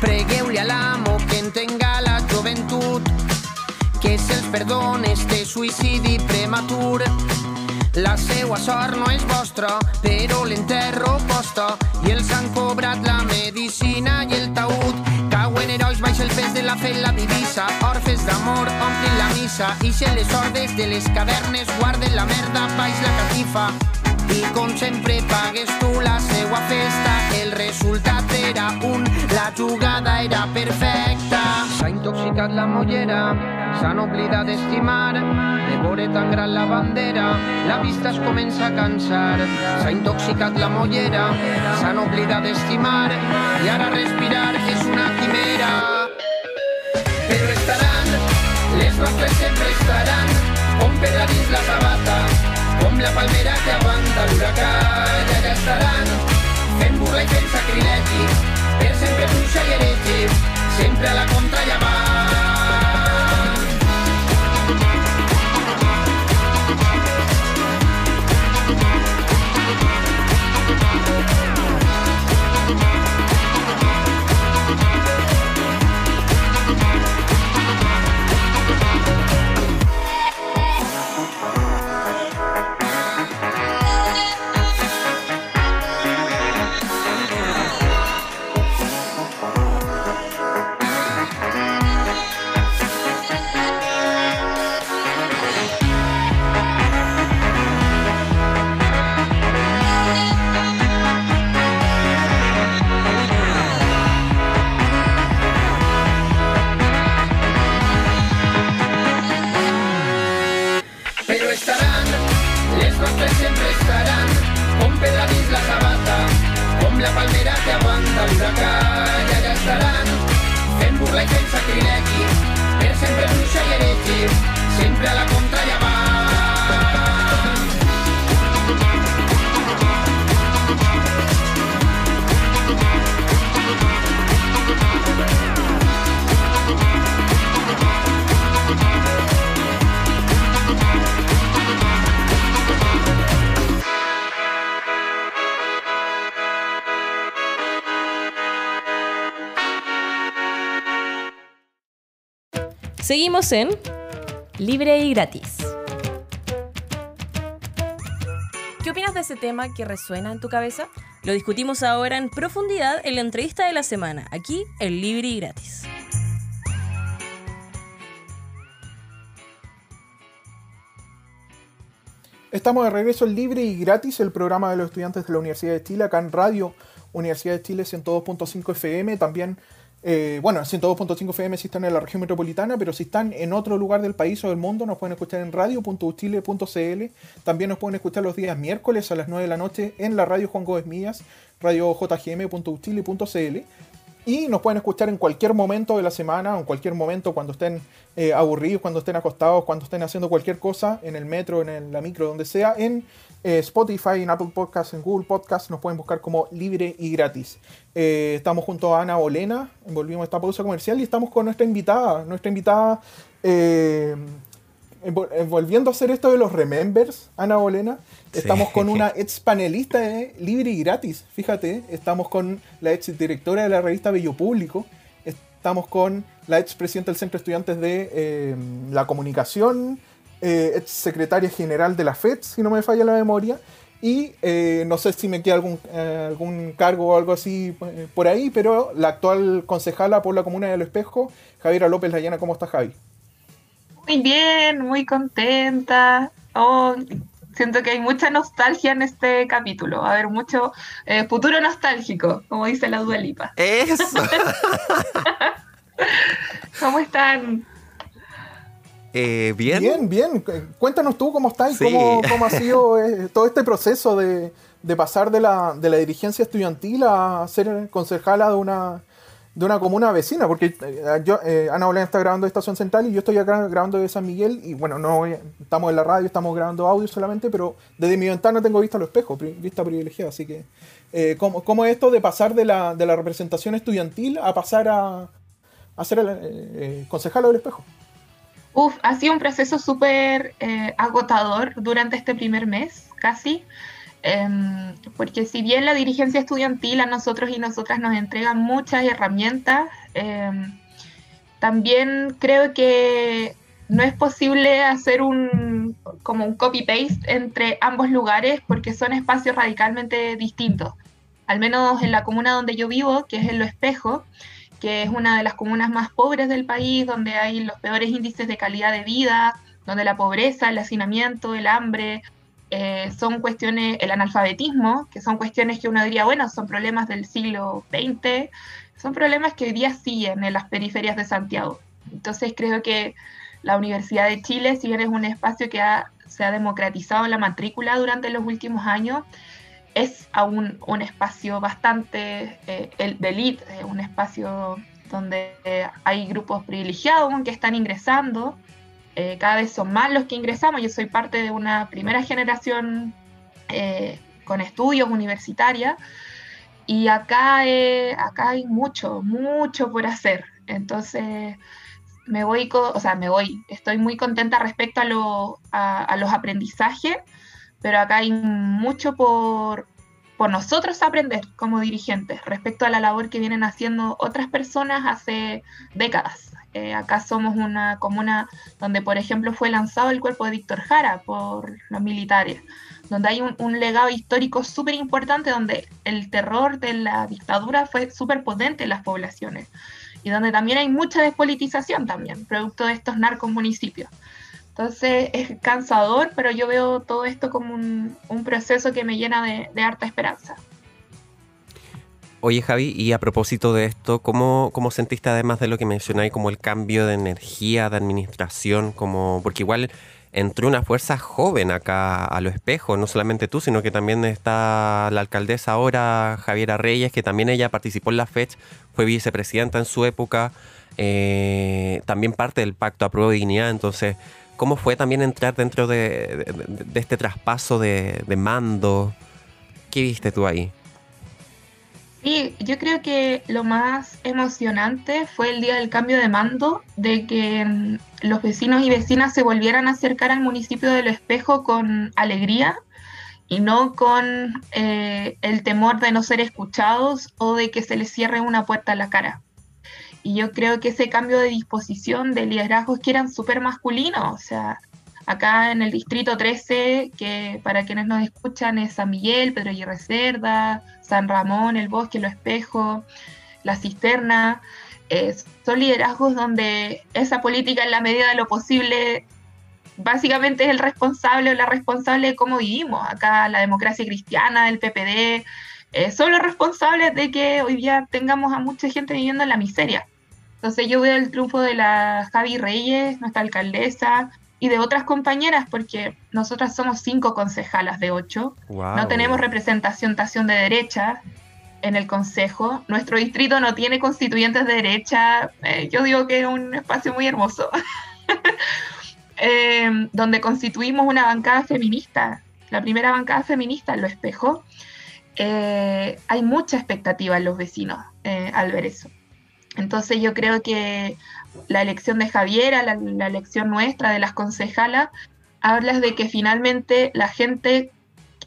Speaker 3: Pregueu-li a l'amo que entenga la joventut que se'ls perdona este suïcidi prematur. La seua sort no és vostra, però l'enterro costa i els han cobrat la medicina i el taüt. Cauen herois baix el pes de la fe la divisa, orfes d'amor omplin la missa i si les hordes de les cavernes guarden la merda baix la catifa. I com sempre pagues tu la seua festa, el resultat era un, la jugada era perfecta. S'ha intoxicat la mollera, s'han oblidat d'estimar, de veure tan gran la bandera, la vista es comença a cansar. S'ha intoxicat la mollera, s'han oblidat d'estimar, i ara respirar és una quimera. Però estaran, les nostres sempre estaran, com pedra dins la sabata, com la palmera que aguanta l'huracà, i allà estaran, fent burla i fent sacrilegi, per sempre bruixa i heretge, sempre a la contra i avant. Nostres sempre estaran, com pedra dins la sabata, com la palmera que aguanta l'huracà, i allà estaran, fent burla i fent sacrilegi, per sempre bruixa i heretge, sempre a la contra i avant.
Speaker 4: Seguimos en
Speaker 5: Libre y gratis. ¿Qué opinas de ese tema que resuena en tu cabeza?
Speaker 4: Lo discutimos ahora en profundidad en la entrevista de la semana, aquí en Libre y Gratis.
Speaker 1: Estamos de regreso en libre y gratis, el programa de los estudiantes de la Universidad de Chile, acá en Radio Universidad de Chile 102.5 FM. También, eh, bueno, 102.5 FM si están en la región metropolitana, pero si están en otro lugar del país o del mundo, nos pueden escuchar en radio.uchile.cl. También nos pueden escuchar los días miércoles a las 9 de la noche en la radio Juan Gómez Mías, radio jgm.uchile.cl. Y nos pueden escuchar en cualquier momento de la semana, en cualquier momento cuando estén eh, aburridos, cuando estén acostados, cuando estén haciendo cualquier cosa, en el metro, en el- la micro, donde sea, en eh, Spotify, en Apple Podcasts, en Google Podcasts, nos pueden buscar como libre y gratis. Eh, estamos junto a Ana Bolena, volvimos a esta pausa comercial y estamos con nuestra invitada, nuestra invitada, eh, volviendo a hacer esto de los Remembers, Ana Bolena,
Speaker 2: Sí.
Speaker 1: estamos con una *laughs* ex panelista de Libre y Gratis, fíjate, estamos con la ex directora de la revista Bello Público, estamos con la ex presidenta del Centro de Estudiantes de eh, la Comunicación eh, ex secretaria general de la FED, si no me falla la memoria, y eh, no sé si me queda algún, eh, algún cargo o algo así eh, por ahí, pero la actual concejala por la comuna del Espejo, Javiera López Layana, ¿cómo estás, Javi?
Speaker 6: Muy bien, muy contenta. Oh, siento que hay mucha nostalgia en este capítulo. Va a haber mucho eh, futuro nostálgico, como dice la Dualipa.
Speaker 2: Eso. *laughs*
Speaker 6: ¿Cómo están?
Speaker 2: Eh, bien.
Speaker 1: Bien, bien. Cu- Cuéntanos tú cómo estás y
Speaker 2: Sí.
Speaker 1: cómo, *laughs* cómo ha sido eh, todo este proceso de, de pasar de la, de la dirigencia estudiantil a ser concejala de una, de una comuna vecina. Porque eh, yo, eh, Ana Bolena está grabando de Estación Central y yo estoy acá grabando de San Miguel. Y bueno, no estamos en la radio, estamos grabando audio solamente, pero desde mi ventana tengo vista a los espejos, pri- vista privilegiada. Así que, eh, ¿cómo, cómo es esto de pasar de la, de la representación estudiantil a pasar a, a ser el, eh, eh, concejala del espejo?
Speaker 6: Uf, ha sido un proceso súper eh, agotador durante este primer mes, casi. Em, porque si bien la dirigencia estudiantil a nosotros y nosotras nos entrega muchas herramientas, em, también creo que no es posible hacer un como un copy-paste entre ambos lugares porque son espacios radicalmente distintos. Al menos en la comuna donde yo vivo, que es en Lo Espejo, que es una de las comunas más pobres del país, donde hay los peores índices de calidad de vida, donde la pobreza, el hacinamiento, el hambre, eh, son cuestiones, el analfabetismo, que son cuestiones que uno diría, bueno, son problemas del siglo XX, son problemas que hoy día siguen en las periferias de Santiago. Entonces creo que la Universidad de Chile, si bien es un espacio que se ha democratizado la matrícula durante los últimos años, es aún un espacio bastante eh, de elite, eh, un espacio donde eh, hay grupos privilegiados que están ingresando. eh, cada vez son más los que ingresamos. Yo soy parte de una primera generación con estudios universitarios y acá, acá hay mucho, mucho por hacer. Entonces, me voy, o sea, me voy, estoy muy contenta respecto a- a los aprendizajes, pero acá hay mucho por, por nosotros aprender como dirigentes respecto a la labor que vienen haciendo otras personas hace décadas. Eh, acá somos una comuna donde, por ejemplo, fue lanzado el cuerpo de Víctor Jara por los militares, donde hay un, legado histórico súper importante, donde el terror de la dictadura fue súper potente en las poblaciones y donde también hay mucha despolitización también, producto de estos narcos municipios. Entonces es cansador, pero yo veo todo esto como un, un proceso que me llena de, de harta esperanza.
Speaker 2: Oye, Javi, y a propósito de esto, ¿cómo, cómo sentiste además de lo que mencionáis como el cambio de energía, de administración, como porque igual entró una fuerza joven acá a lo espejo, no solamente tú, sino que también está la alcaldesa ahora, Javiera Reyes, que también ella participó en la FECH, fue vicepresidenta en su época, eh, también parte del pacto a prueba de dignidad, entonces, ¿cómo fue también entrar dentro de, este traspaso de, mando? ¿Qué viste tú ahí?
Speaker 6: Sí, yo creo que lo más emocionante fue el día del cambio de mando, de que mm, los vecinos y vecinas se volvieran a acercar al municipio de Lo Espejo con alegría y no con eh, el temor de no ser escuchados o de que se les cierre una puerta en la cara. Y yo creo que ese cambio de disposición de liderazgos que eran súper masculinos, o sea, acá en el distrito 13, que para quienes nos escuchan es San Miguel, Pedro Aguirre Cerda, San Ramón, El Bosque, Lo Espejo, La Cisterna, eh, son liderazgos donde esa política en la medida de lo posible básicamente es el responsable o la responsable de cómo vivimos. Acá la democracia cristiana, del PPD, eh, son los responsables de que hoy día tengamos a mucha gente viviendo en la miseria. Entonces yo veo el triunfo de la Javi Reyes, nuestra alcaldesa, y de otras compañeras, porque nosotras somos cinco concejalas de ocho.
Speaker 2: Wow.
Speaker 6: No tenemos representación de derecha en el consejo. Nuestro distrito no tiene constituyentes de derecha. Eh, yo digo que es un espacio muy hermoso. *laughs* Eh, donde constituimos una bancada feminista, la primera bancada feminista en Lo Espejo. Eh, hay mucha expectativa en los vecinos eh, al ver eso. Entonces yo creo que la elección de Javiera, la, elección nuestra de las concejalas, habla de que finalmente la gente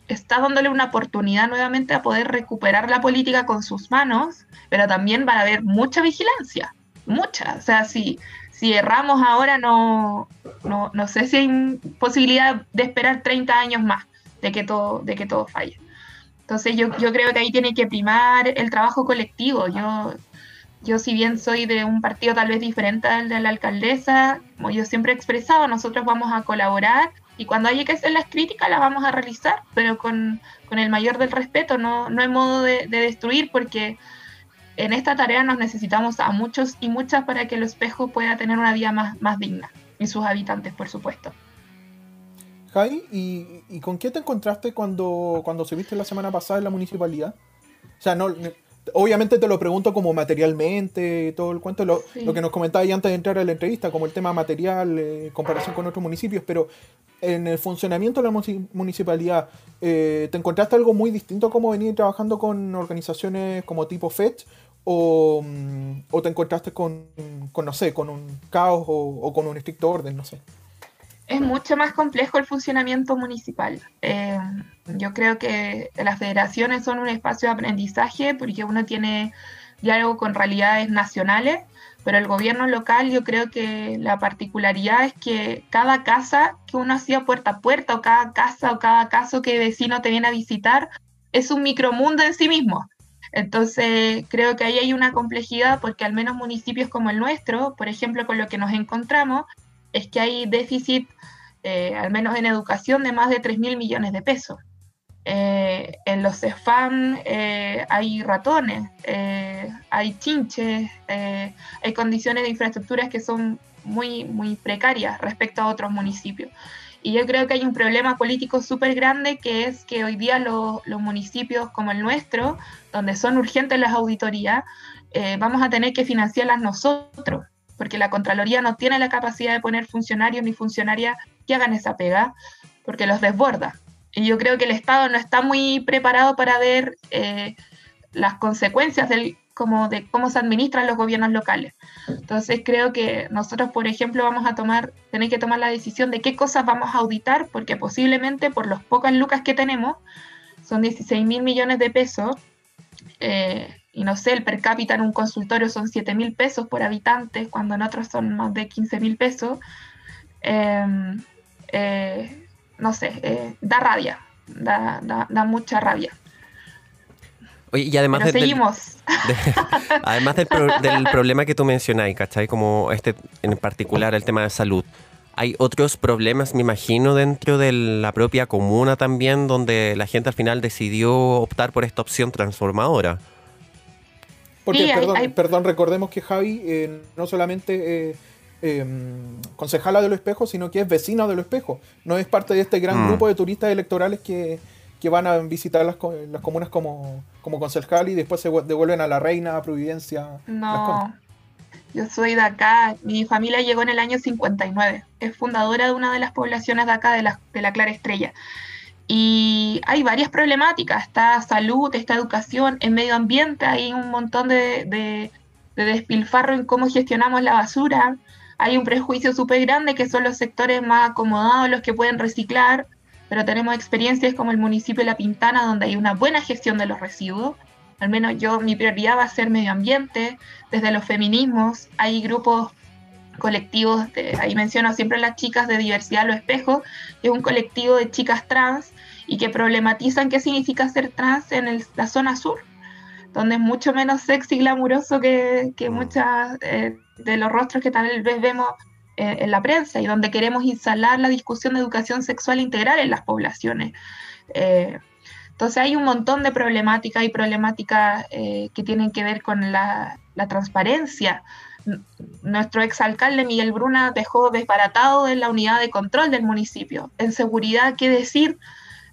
Speaker 6: está dándole una oportunidad nuevamente a poder recuperar la política con sus manos, pero también va a haber mucha vigilancia, mucha. O sea, si, si erramos ahora no, no, no sé si hay posibilidad de esperar 30 años más de que todo, de que todo falle. Entonces yo, yo creo que ahí tiene que primar el trabajo colectivo. Yo, yo si bien soy de un partido tal vez diferente al de la alcaldesa, como yo siempre he expresado, nosotros vamos a colaborar y cuando haya que hacer las críticas las vamos a realizar, pero con, con el mayor del respeto, no, no hay modo de, de, destruir porque en esta tarea nos necesitamos a muchos y muchas para que el espejo pueda tener una vida más, más digna y sus habitantes, por supuesto.
Speaker 1: Jai, ¿y, ¿y, con qué te encontraste cuando, cuando se viste la semana pasada en la municipalidad? O sea, no, obviamente te lo pregunto como materialmente, todo el cuento, lo, sí. lo que nos comentabas antes de entrar a la entrevista, como el tema material, eh, comparación con otros municipios, pero en el funcionamiento de la municipalidad, eh, ¿te encontraste algo muy distinto a cómo venir trabajando con organizaciones como tipo FET? O, mm, o te encontraste con, con, no sé, con un caos o, o con un estricto orden, no sé
Speaker 6: es mucho más complejo el funcionamiento municipal. Eh, yo creo que las federaciones son un espacio de aprendizaje porque uno tiene diálogo con realidades nacionales, pero el gobierno local yo creo que la particularidad es que cada casa que uno hacía puerta a puerta o cada casa o cada caso que vecino te viene a visitar es un micromundo en sí mismo. Entonces, creo que ahí hay una complejidad porque al menos municipios como el nuestro, por ejemplo, con lo que nos encontramos, es que hay déficit, eh, al menos en educación, de más de 3 mil millones de pesos. Eh, en los CEFAM eh, hay ratones, eh, hay chinches, eh, hay condiciones de infraestructuras que son muy, muy precarias respecto a otros municipios. Y yo creo que hay un problema político súper grande que es que hoy día lo, los municipios como el nuestro, donde son urgentes las auditorías, vamos a tener que financiarlas nosotros porque la Contraloría no tiene la capacidad de poner funcionarios ni funcionarias que hagan esa pega, porque los desborda. Y yo creo que el Estado no está muy preparado para ver eh, las consecuencias de cómo se administran los gobiernos locales. Entonces creo que nosotros, por ejemplo, vamos a tomar, tener que tomar la decisión de qué cosas vamos a auditar, porque posiblemente por los pocas lucas que tenemos, son 16 mil millones de pesos, eh, y no sé, el per cápita en un consultorio son 7 mil pesos por habitante, cuando en otros son más de 15 mil pesos, eh, eh, no sé, eh, da rabia, da, da, da, mucha rabia.
Speaker 2: Oye, y además
Speaker 6: Pero seguimos.
Speaker 2: Del, de, *laughs* además del, pro, del, problema que tú mencionáis, ¿cachai? Como este en particular, el tema de salud. Hay otros problemas, me imagino, dentro de la propia comuna también, donde la gente al final decidió optar por esta opción transformadora.
Speaker 1: Porque, sí, perdón, hay, hay... perdón, recordemos que Javi eh, no solamente eh, eh, concejala de los espejos, sino que es vecina de los espejos. No es parte de este gran mm. grupo de turistas electorales que, que van a visitar las, las, comunas como, como concejal y después se devuelven a la reina, a Providencia.
Speaker 6: No, yo soy de acá. Mi familia llegó en el año 59. Es fundadora de una de las poblaciones de acá, de la, de la Clara Estrella. Y hay varias problemáticas, está salud, está educación, en medio ambiente hay un montón de, de, de despilfarro en cómo gestionamos la basura, hay un prejuicio súper grande que son los sectores más acomodados los que pueden reciclar, pero tenemos experiencias como el municipio de La Pintana donde hay una buena gestión de los residuos, al menos yo mi prioridad va a ser medio ambiente, desde los feminismos, hay grupos colectivos, de, ahí menciono siempre las chicas de diversidad Lo Espejo, que es un colectivo de chicas trans y que problematizan qué significa ser trans en el, la zona sur, donde es mucho menos sexy y glamuroso que, que muchas eh, de los rostros que tal vez vemos eh, en la prensa y donde queremos instalar la discusión de educación sexual integral en las poblaciones. Eh, entonces hay un montón de problemáticas y problemáticas eh, que tienen que ver con la, la transparencia, nuestro exalcalde Miguel Bruna dejó desbaratado en la unidad de control del municipio. En seguridad, ¿qué decir?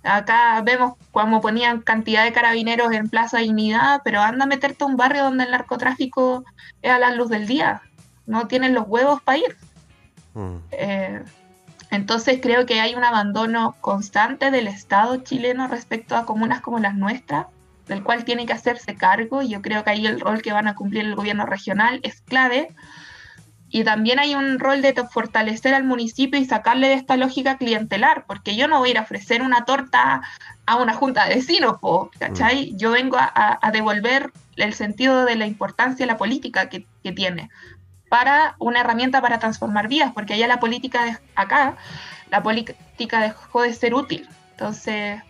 Speaker 6: Acá vemos cómo ponían cantidad de carabineros en Plaza Dignidad, pero anda a meterte a un barrio donde el narcotráfico es a la luz del día. No tienen los huevos para ir. Mm. Eh, entonces creo que hay un abandono constante del Estado chileno respecto a comunas como las nuestras del cual tiene que hacerse cargo y yo creo que ahí el rol que van a cumplir el gobierno regional es clave. Y también hay un rol de fortalecer al municipio y sacarle de esta lógica clientelar, porque yo no voy a ir a ofrecer una torta a una junta de vecinos, ¿cachai? Mm. Yo vengo a, a, devolver el sentido de la importancia de la política que, que tiene. para una herramienta para transformar vidas, porque allá la política de acá, la política dejó de ser útil. Entonces,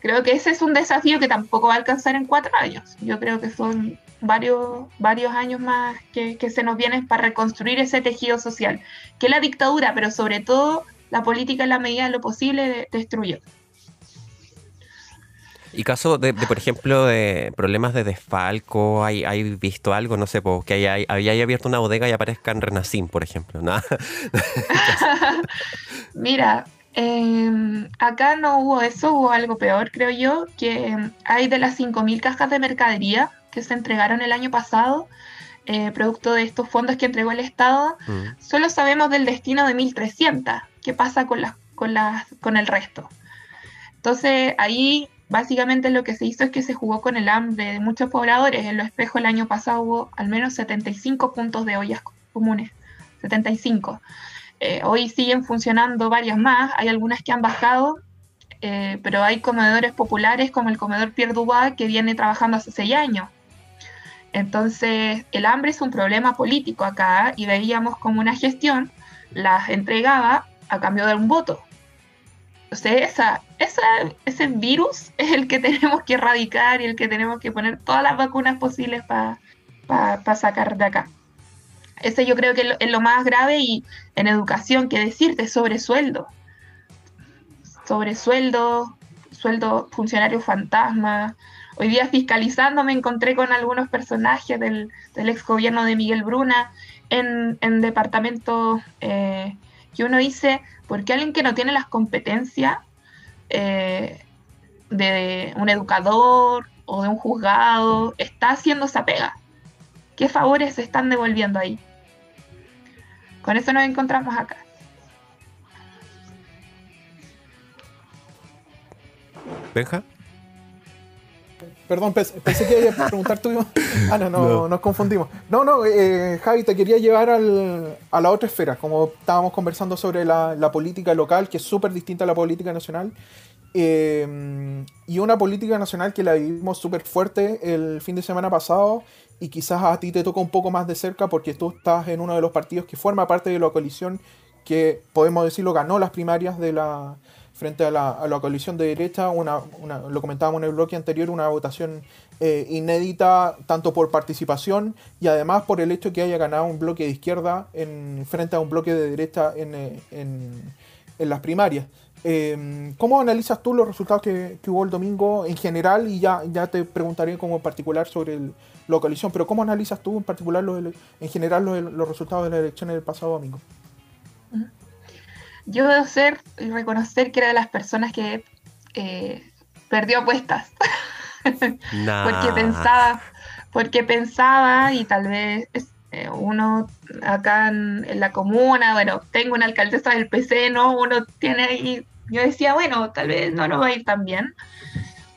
Speaker 6: creo que ese es un desafío que tampoco va a alcanzar en cuatro años. Yo creo que son varios, varios años más que, que se nos vienen para reconstruir ese tejido social, que la dictadura, pero sobre todo la política en la medida de lo posible destruyó.
Speaker 2: Y caso de, por ejemplo, de problemas de desfalco, ¿hay, hay visto algo? No sé, que haya, haya abierto una bodega y aparezca en Renacín, por ejemplo. ¿no? *laughs*
Speaker 6: Mira, em, acá no hubo eso, hubo algo peor, creo yo, que hay de las 5.000 cajas de mercadería que se entregaron el año pasado, eh, producto de estos fondos que entregó el Estado, mm. solo sabemos del destino de 1.300. ¿Qué pasa con, las, con, las, con el resto? Entonces ahí básicamente lo que se hizo es que se jugó con el hambre de muchos pobladores. En Lo Espejo el año pasado hubo al menos 75 puntos de ollas comunes, 75. Eh, hoy siguen funcionando varias más, hay algunas que han bajado, eh, pero hay comedores populares como el comedor Pierre Dubois que viene trabajando hace seis años. Entonces, el hambre es un problema político acá y veíamos como una gestión las entregaba a cambio de un voto. O sea, esa, ese virus *laughs* es el que tenemos que erradicar y el que tenemos que poner todas las vacunas posibles para sacar de acá. Ese yo creo que es lo, más grave y en educación, que decirte, sobre sueldo. Sobre sueldo, sueldo funcionario fantasma. Hoy día fiscalizando me encontré con algunos personajes del, ex gobierno de Miguel Bruna en, en departamentos eh, que uno dice, porque alguien que no tiene las competencias eh, de un educador o de un juzgado está haciendo esa pega? ¿Qué favores se están devolviendo ahí? Con eso nos encontramos acá.
Speaker 2: ¿Benja?
Speaker 1: Perdón, pensé, que iba a preguntar tú. Ah, *laughs* no, no, nos confundimos. No, no, eh, Javi, te quería llevar al, a la otra esfera, como estábamos conversando sobre la, la política local, que es súper distinta a la política nacional. Eh, y una política nacional que la vivimos súper fuerte el fin de semana pasado y quizás a ti te toca un poco más de cerca porque tú estás en uno de los partidos que forma parte de la coalición que podemos decirlo ganó las primarias de la, frente a la, a la coalición de derecha, una, lo comentábamos en el bloque anterior, una votación eh, inédita tanto por participación y además por el hecho que haya ganado un bloque de izquierda en, frente a un bloque de derecha en, eh, en, en las primarias. Eh, ¿Cómo analizas tú los resultados que, hubo el domingo en general? Y ya, ya te preguntaré como en particular sobre la coalición, pero ¿cómo analizas tú en particular los, en general los, los resultados de las elecciones del pasado domingo?
Speaker 6: Yo debo ser y reconocer que era de las personas que eh, perdió apuestas. *laughs* porque pensaba, porque pensaba y tal vez eh, uno acá en, la comuna, bueno, tengo una alcaldesa del PC, ¿no? Uno tiene ahí, yo decía, bueno, tal vez no nos va a ir tan bien,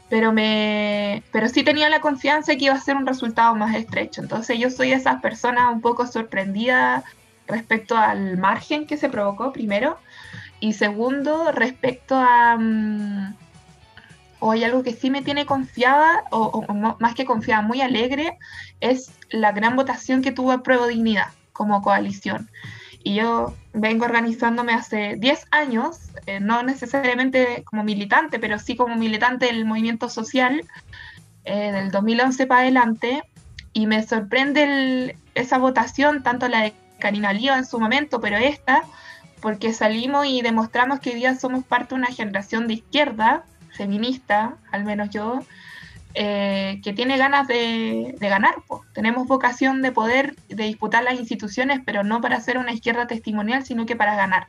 Speaker 6: pero me, pero sí tenía la confianza que iba a ser un resultado más estrecho. Entonces yo soy de esas personas un poco sorprendida respecto al margen que se provocó primero y segundo, respecto a... Mm, o hay algo que sí me tiene confiada, o, más que confiada, muy alegre, es la gran votación que tuvo Prueba Dignidad como coalición. Y yo vengo organizándome hace 10 años, eh, no necesariamente como militante, pero sí como militante del movimiento social, eh, del 2011 para adelante, y me sorprende esa votación, tanto la de Karina Lío en su momento, pero esta, porque salimos y demostramos que hoy día somos parte de una generación de izquierda, feminista, al menos yo, eh, que tiene ganas de, ganar. Tenemos vocación de poder, de disputar las instituciones, pero no para ser una izquierda testimonial, sino que para ganar.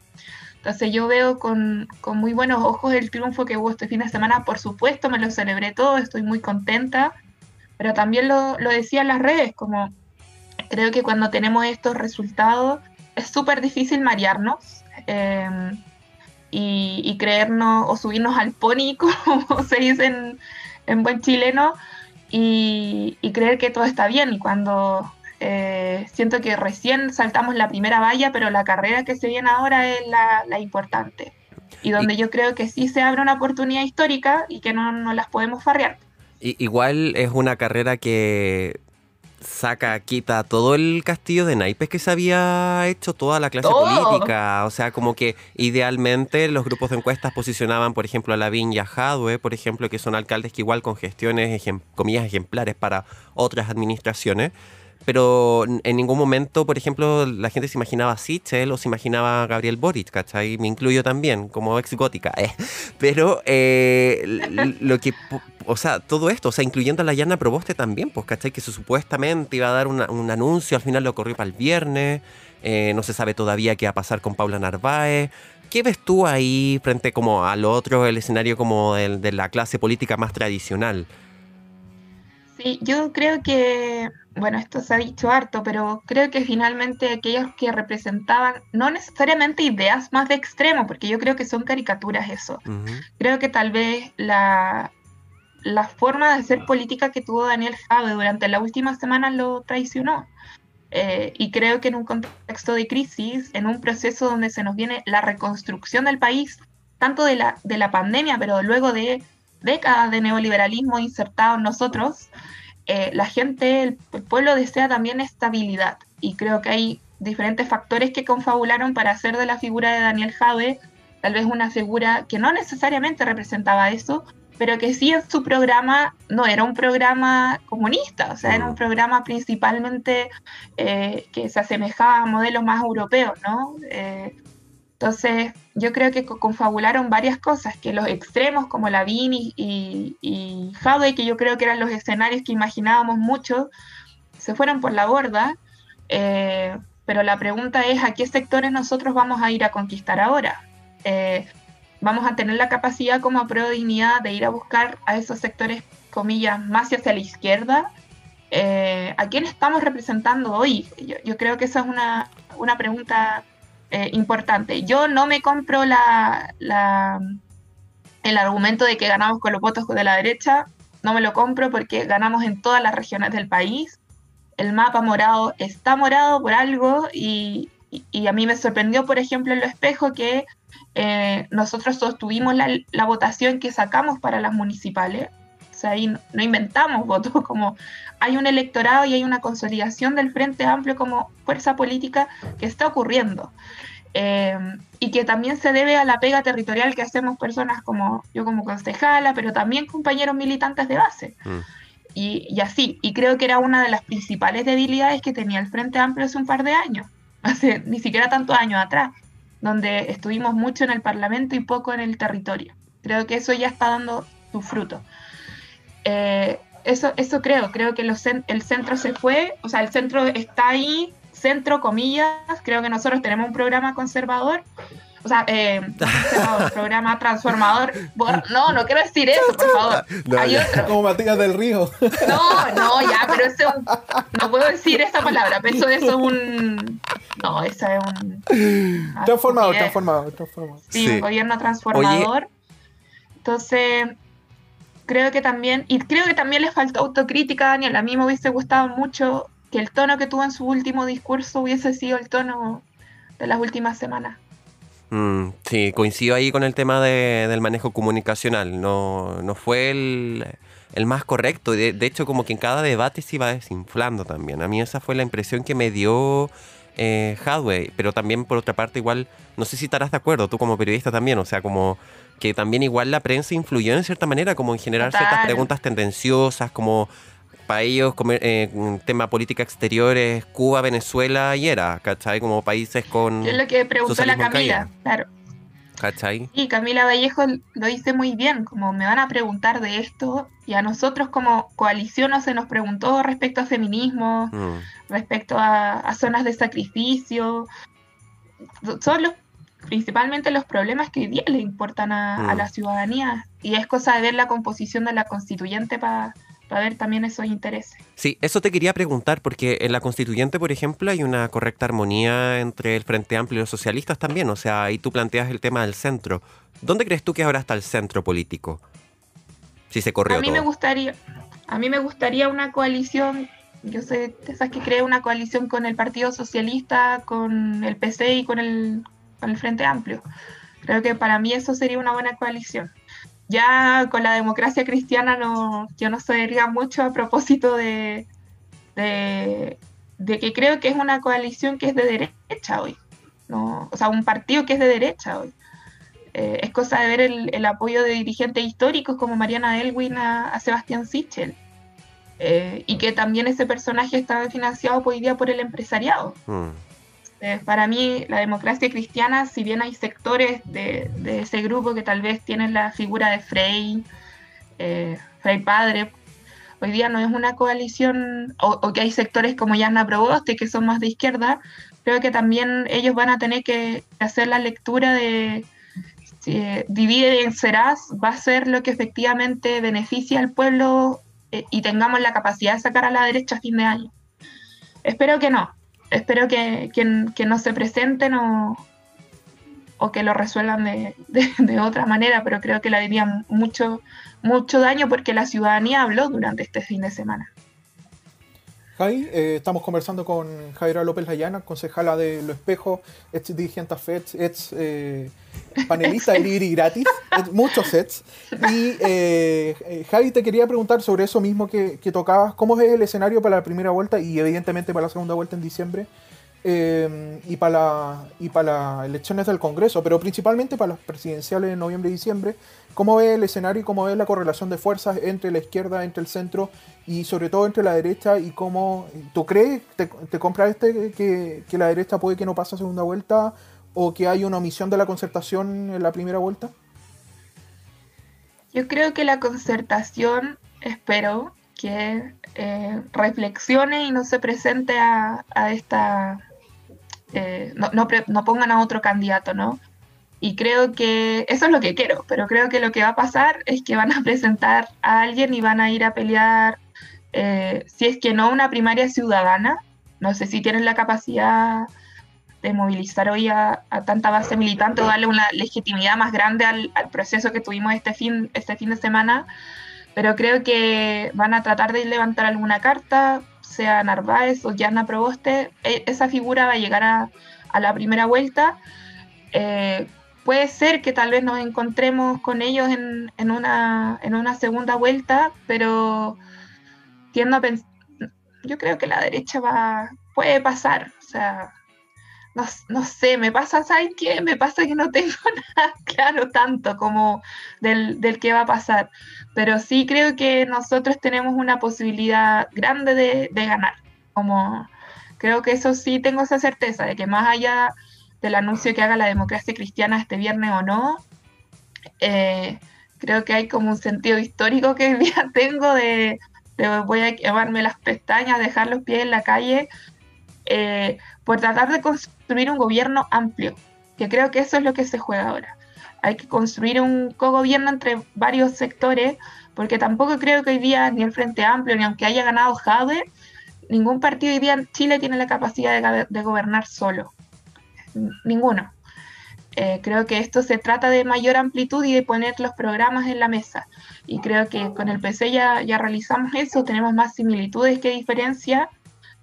Speaker 6: Entonces yo veo con, muy buenos ojos el triunfo que hubo este fin de semana. Por supuesto, me lo celebré todo, estoy muy contenta, pero también lo, lo decía en las redes, como creo que cuando tenemos estos resultados es súper difícil marearnos Em, y, creernos o subirnos al pony, *laughs* como se dice en, buen chileno, y, creer que todo está bien. Y cuando eh, siento que recién saltamos la primera valla, pero la carrera que se viene ahora es la, importante. Y donde yo creo que sí se abre una oportunidad histórica y que no, no las podemos farrear.
Speaker 2: Igual es una carrera que saca, quita todo el castillo de naipes que se había hecho toda la clase política. O sea, como que idealmente los grupos de encuestas posicionaban, por ejemplo, a Lavín y a Jadwe, por ejemplo, que son alcaldes que igual con gestiones, ejem- comillas, ejemplares para otras administraciones. Pero en ningún momento, por ejemplo, la gente se imaginaba a Sichel o se imaginaba a Gabriel Boric, ¿cachai? Me incluyo también, como ex gótica. *laughs* eh. Pero eh, lo que, o sea, todo esto, o sea, incluyendo a la Yana Proboste también, pues, ¿cachai? Que supuestamente iba a dar un anuncio, al final lo corrió para el viernes, eh, no se sabe todavía qué va a pasar con Paula Narváez. ¿Qué ves tú ahí frente como al otro, el escenario como del- de la clase política más tradicional?
Speaker 6: Sí, yo creo que, bueno, esto se ha dicho harto, pero creo que finalmente aquellos que representaban no necesariamente ideas más de extremo, porque yo creo que son caricaturas eso.
Speaker 2: Ujú.
Speaker 6: Creo que tal vez la, la forma de hacer política que tuvo Daniel Jave durante la última semana lo traicionó. Eh, y creo que en un contexto de crisis, en un proceso donde se nos viene la reconstrucción del país, tanto de la, de la pandemia, pero luego de décadas de neoliberalismo insertado en nosotros, eh, la gente, el, el pueblo desea también estabilidad. Y creo que hay diferentes factores que confabularon para hacer de la figura de Daniel Jave tal vez una figura que no necesariamente representaba eso, pero que sí en su programa no era un programa comunista, o sea, era un programa principalmente eh, que se asemejaba a modelos más europeos, ¿no? Eh, entonces, yo creo que co- confabularon varias cosas, que los extremos como Lavín y, y, que yo creo que eran los escenarios que imaginábamos mucho, se fueron por la borda, eh, pero la pregunta es a qué sectores nosotros vamos a ir a conquistar ahora. Eh, vamos a tener la capacidad como pro dignidad de ir a buscar a esos sectores, comillas, más hacia la izquierda. Eh, ¿A quién estamos representando hoy? Yo, yo creo que esa es una, una pregunta eh, importante. Yo no me compro la, la- el argumento de que ganamos con los votos de la derecha, no me lo compro porque ganamos en todas las regiones del país. El mapa morado está morado por algo y, y- y a mí me sorprendió, por ejemplo, en lo espejo que eh, nosotros sostuvimos la, la votación que sacamos para las municipales. O sea, ahí no, no inventamos votos, *laughs* como hay un electorado y hay una consolidación del Frente Amplio como fuerza política que está ocurriendo. Eh, y que también se debe a la pega territorial que hacemos personas como yo como concejala, pero también compañeros militantes de base.
Speaker 2: Mm.
Speaker 6: Y, y así, y creo que era una de las principales debilidades que tenía el Frente Amplio hace un par de años, *laughs* hace ni siquiera tantos años atrás, donde estuvimos mucho en el Parlamento y poco en el territorio. Creo que eso ya está dando su fruto. Eh, eso, eso creo, creo que los el centro se fue, o sea, el centro está ahí, centro, comillas, creo que nosotros tenemos un programa conservador, o sea, eh, *laughs* conservador, programa transformador, no, no quiero decir eso, por favor,
Speaker 2: No,
Speaker 6: hay
Speaker 2: ya.
Speaker 6: otro,
Speaker 1: Como Matías del Río.
Speaker 6: no, no, ya, pero eso es un, no puedo decir esa palabra, pero eso, eso es un, no, eso es un...
Speaker 1: transformador, transformador, transformador.
Speaker 6: Sí,
Speaker 2: Sí.
Speaker 6: un gobierno transformador. Entonces, creo que también, y creo que también le faltó autocrítica Daniel. A mí me hubiese gustado mucho que el tono que tuvo en su último discurso hubiese sido el tono de las últimas semanas.
Speaker 2: Mm, sí, coincido ahí con el tema de- del manejo comunicacional. No, no fue el, el más correcto. De, de hecho, como que en cada debate se iba desinflando también. A mí esa fue la impresión que me dio eh, Hadway. Pero también, por otra parte, igual, no sé si estarás de acuerdo, tú como periodista también. O sea, como que también igual la prensa influyó en cierta manera, como en generar ciertas preguntas tendenciosas, como para ellos, comer, eh, tema política exterior es Cuba, Venezuela y era, ¿cachai? Como países con...
Speaker 6: Es lo que preguntó la Camila.
Speaker 2: caída.
Speaker 6: Claro.
Speaker 2: ¿Cachai?
Speaker 6: Y Camila Vallejo lo dice muy bien, como me van a preguntar de esto, y a nosotros como coalición no se nos preguntó respecto a feminismo,
Speaker 2: Mm.
Speaker 6: respecto a, a zonas de sacrificio. Son los, principalmente los problemas que hoy día le importan a, a
Speaker 2: Mm.
Speaker 6: la ciudadanía. Y es cosa de ver la composición de la constituyente para ver también esos intereses.
Speaker 2: Sí, eso te quería preguntar, porque en la constituyente, por ejemplo, hay una correcta armonía entre el Frente Amplio y los socialistas también. O sea, ahí tú planteas el tema del centro. ¿Dónde crees tú que ahora está el centro político? Si se corrió
Speaker 6: A mí
Speaker 2: todo.
Speaker 6: me gustaría, a mí me gustaría una coalición, yo sé esas que cree una coalición con el Partido Socialista, con el PC y con el, con el Frente Amplio. Creo que para mí eso sería una buena coalición. Ya con la democracia cristiana no, yo no sabría mucho a propósito de, que creo que es una coalición que es de derecha hoy, ¿no? o sea, un partido que es de derecha hoy. Eh, es cosa de ver el, apoyo de dirigentes históricos como Mariana Elwin a, Sebastián Sichel. Eh, y que también ese personaje está financiado hoy día por el empresariado. Mm. Eh, para mí, la democracia cristiana, si bien hay sectores de, ese grupo que tal vez tienen la figura de Frey, eh, Frey Padre, hoy día no es una coalición, o, que hay sectores como Yana Proboste que son más de izquierda, creo que también ellos van a tener que hacer la lectura de si eh, divide y vencerás, va a ser lo que efectivamente beneficia al pueblo y tengamos la capacidad de sacar a la derecha a fin de año. Espero que no, espero que, que, no se presenten o, o que lo resuelvan de, de, otra manera, pero creo que le haría mucho, mucho daño porque la ciudadanía habló durante este fin de semana.
Speaker 1: Jai, eh, estamos conversando con Javiera López Layana, concejala de Lo Espejo, ex dirigente FED, ex eh, panelista de Libri Gratis, muchos sets. Y eh, eh, Javi, te quería preguntar sobre eso mismo que, que, tocabas, ¿cómo es el escenario para la primera vuelta y evidentemente para la segunda vuelta en diciembre? Y, para y para las elecciones del Congreso, pero principalmente para las presidenciales de noviembre y diciembre. ¿Cómo ves el escenario y cómo ves la correlación de fuerzas entre la izquierda, entre el centro y sobre todo entre la derecha? ¿Y cómo tú crees, te, te compras este, que, que, la derecha puede que no pase a segunda vuelta o que hay una omisión de la concertación en la primera vuelta?
Speaker 6: Yo creo que la concertación, espero que eh, reflexione y no se presente a, esta... Eh, no, no, pongan a otro candidato, ¿no? Y creo que eso es lo que quiero, pero creo que lo que va a pasar es que van a *laughs* presentar a alguien y van a ir a pelear, eh, si es que no una primaria ciudadana, no sé si tienen la capacidad de movilizar hoy a, tanta base militante o darle una legitimidad más grande al, proceso que tuvimos este fin, este fin de semana, pero creo que van a tratar de levantar alguna carta, sea Narváez o Yana Proboste, e, esa figura va a llegar a, la primera vuelta. Eh, puede ser que tal vez nos encontremos con ellos en, en, una, en una segunda vuelta, pero tiendo a pensar, yo creo que la derecha va, puede pasar, o sea, no, no, sé, me pasa, ¿saben qué? Me pasa que no tengo *laughs* nada claro tanto como del, del que va a pasar, pero sí creo que nosotros tenemos una posibilidad grande de, de ganar, como creo que eso sí tengo esa certeza, de que más allá del anuncio que haga la democracia cristiana este viernes o no, eh, creo que hay como un sentido histórico que *laughs* día tengo de, voy a quemarme las pestañas, dejar los pies en la calle, eh, por tratar de construir un gobierno amplio, que creo que eso es lo que se juega ahora. Hay que construir un cogobierno entre varios sectores, porque tampoco creo que hoy día ni el Frente Amplio, ni aunque haya ganado Jade, ningún partido hoy día en Chile tiene la capacidad de gobernar solo ninguno. Eh, creo que esto se trata de mayor amplitud y de poner los programas en la mesa. Y creo que con el PC ya, ya realizamos eso, tenemos más similitudes que diferencias.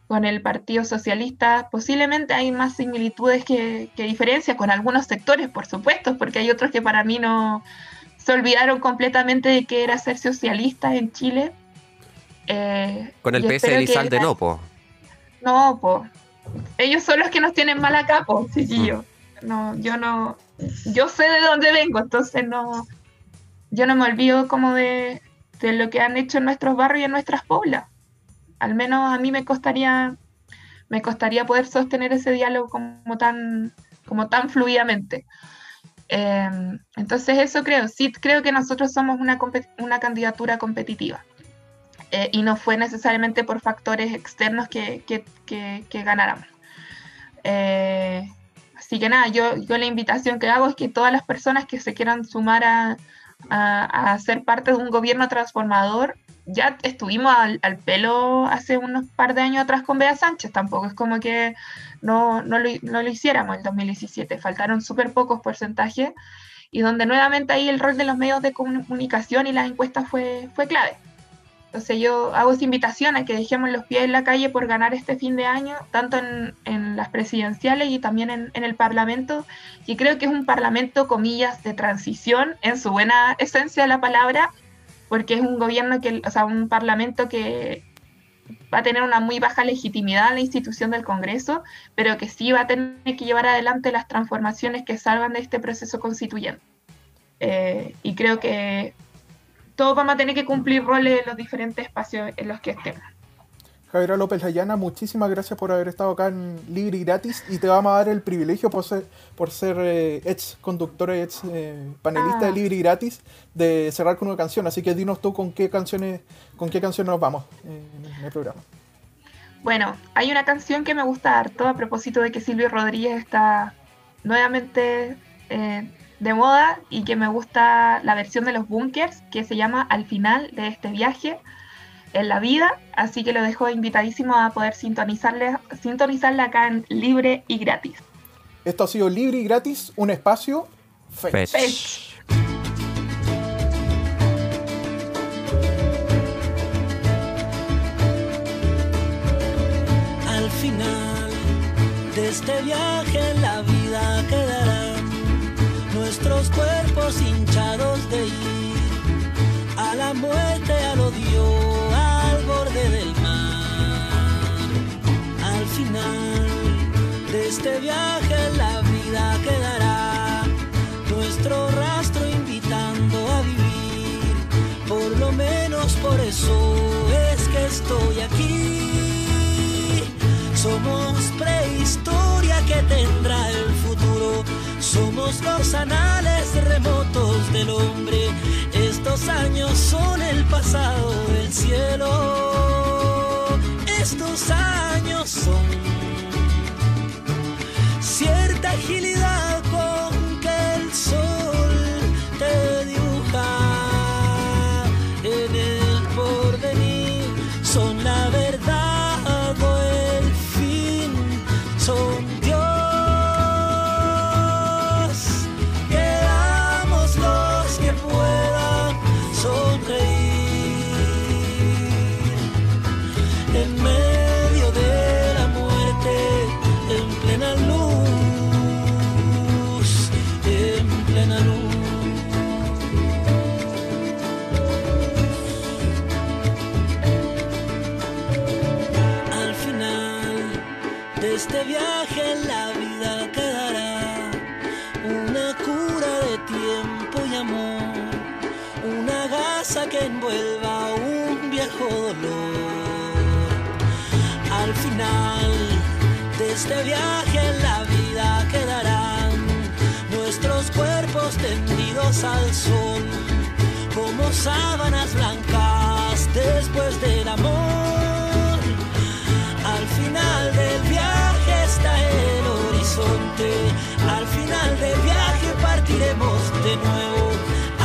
Speaker 6: Con el Partido Socialista posiblemente hay más similitudes que, que diferencias, con algunos sectores, por supuesto, porque hay otros que para mí no se olvidaron completamente de que era ser socialista en Chile.
Speaker 2: Eh, con el PS de de no,
Speaker 6: No, pues ellos son los que nos tienen mal acá, pues, sí, yo. No, yo no, yo sé de dónde vengo, entonces no, yo no me olvido como de, de lo que han hecho en nuestros barrios y en nuestras poblas. Al menos a mí me costaría, me costaría poder sostener ese diálogo como tan, como tan fluidamente. Em, entonces eso creo, sí creo que nosotros somos una, candidatura competitiva. Eh, y no fue necesariamente por factores externos que, ganáramos. Eh, así que nada, yo, la invitación que hago es que todas las personas que se quieran sumar a, a, ser parte de un gobierno transformador, ya estuvimos al, pelo hace unos par de años atrás con Bea Sánchez, tampoco es como que no, no, lo, no lo hiciéramos en 2017, faltaron súper pocos porcentajes y donde nuevamente ahí el rol de los medios de comunicación y las encuestas fue, fue clave. Entonces yo hago esa invitación a que dejemos los pies en la calle por ganar este fin de año, tanto en, en las presidenciales y también en, en, el Parlamento. Y creo que es un Parlamento, comillas, de transición en su buena esencia de la palabra, porque es un gobierno que, o sea, un Parlamento que, va a tener una muy baja legitimidad la institución del Congreso, pero que sí va a tener que llevar adelante las transformaciones que salgan de este proceso constituyente. Eh, y creo que todos vamos a tener que cumplir roles en los diferentes espacios en los que estemos.
Speaker 1: Javiera López Layana, muchísimas gracias por haber estado acá en Libre y Gratis y te vamos a dar el privilegio por ser, por ser eh, ex conductora y ex eh, panelista de
Speaker 6: Ah.
Speaker 1: Libre y Gratis de cerrar con una canción. Así que dinos tú con qué canciones, con qué canción nos vamos eh, en el programa.
Speaker 6: Bueno, hay una canción que me gusta harto a propósito de que Silvio Rodríguez está nuevamente eh, de moda y que me gusta la versión de los bunkers que se llama Al final de este viaje en la vida, así que lo dejo invitadísimo a poder sintonizarle, sintonizarla acá en libre y gratis.
Speaker 1: Esto ha sido Libre y Gratis, un espacio feliz.
Speaker 2: Fech.
Speaker 6: Fech.
Speaker 7: Al final de este viaje la vida quedarán nuestros cuerpos hinchados de ir a la muerte, al odio, al borde del mar. Al final de este viaje la vida quedará nuestro rastro invitando a vivir. Por lo menos por eso es que estoy aquí. Somos prehistoria que tendrá el futuro. Somos los anales remotos del hombre. Estos años son el pasado del cielo. Estos años son cierta agilidad que envuelva un viejo dolor. Al final de este viaje la vida quedarán nuestros cuerpos tendidos al sol como sábanas blancas después del amor. Al final del viaje está el horizonte. Al final del viaje partiremos de nuevo.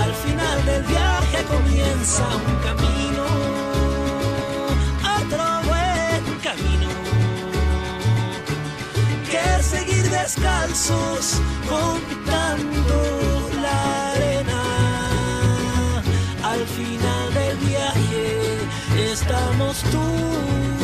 Speaker 7: Al final del viaje comienza un camino. Otro buen camino. Que seguir descalzos contando la arena. Al final del viaje estamos tú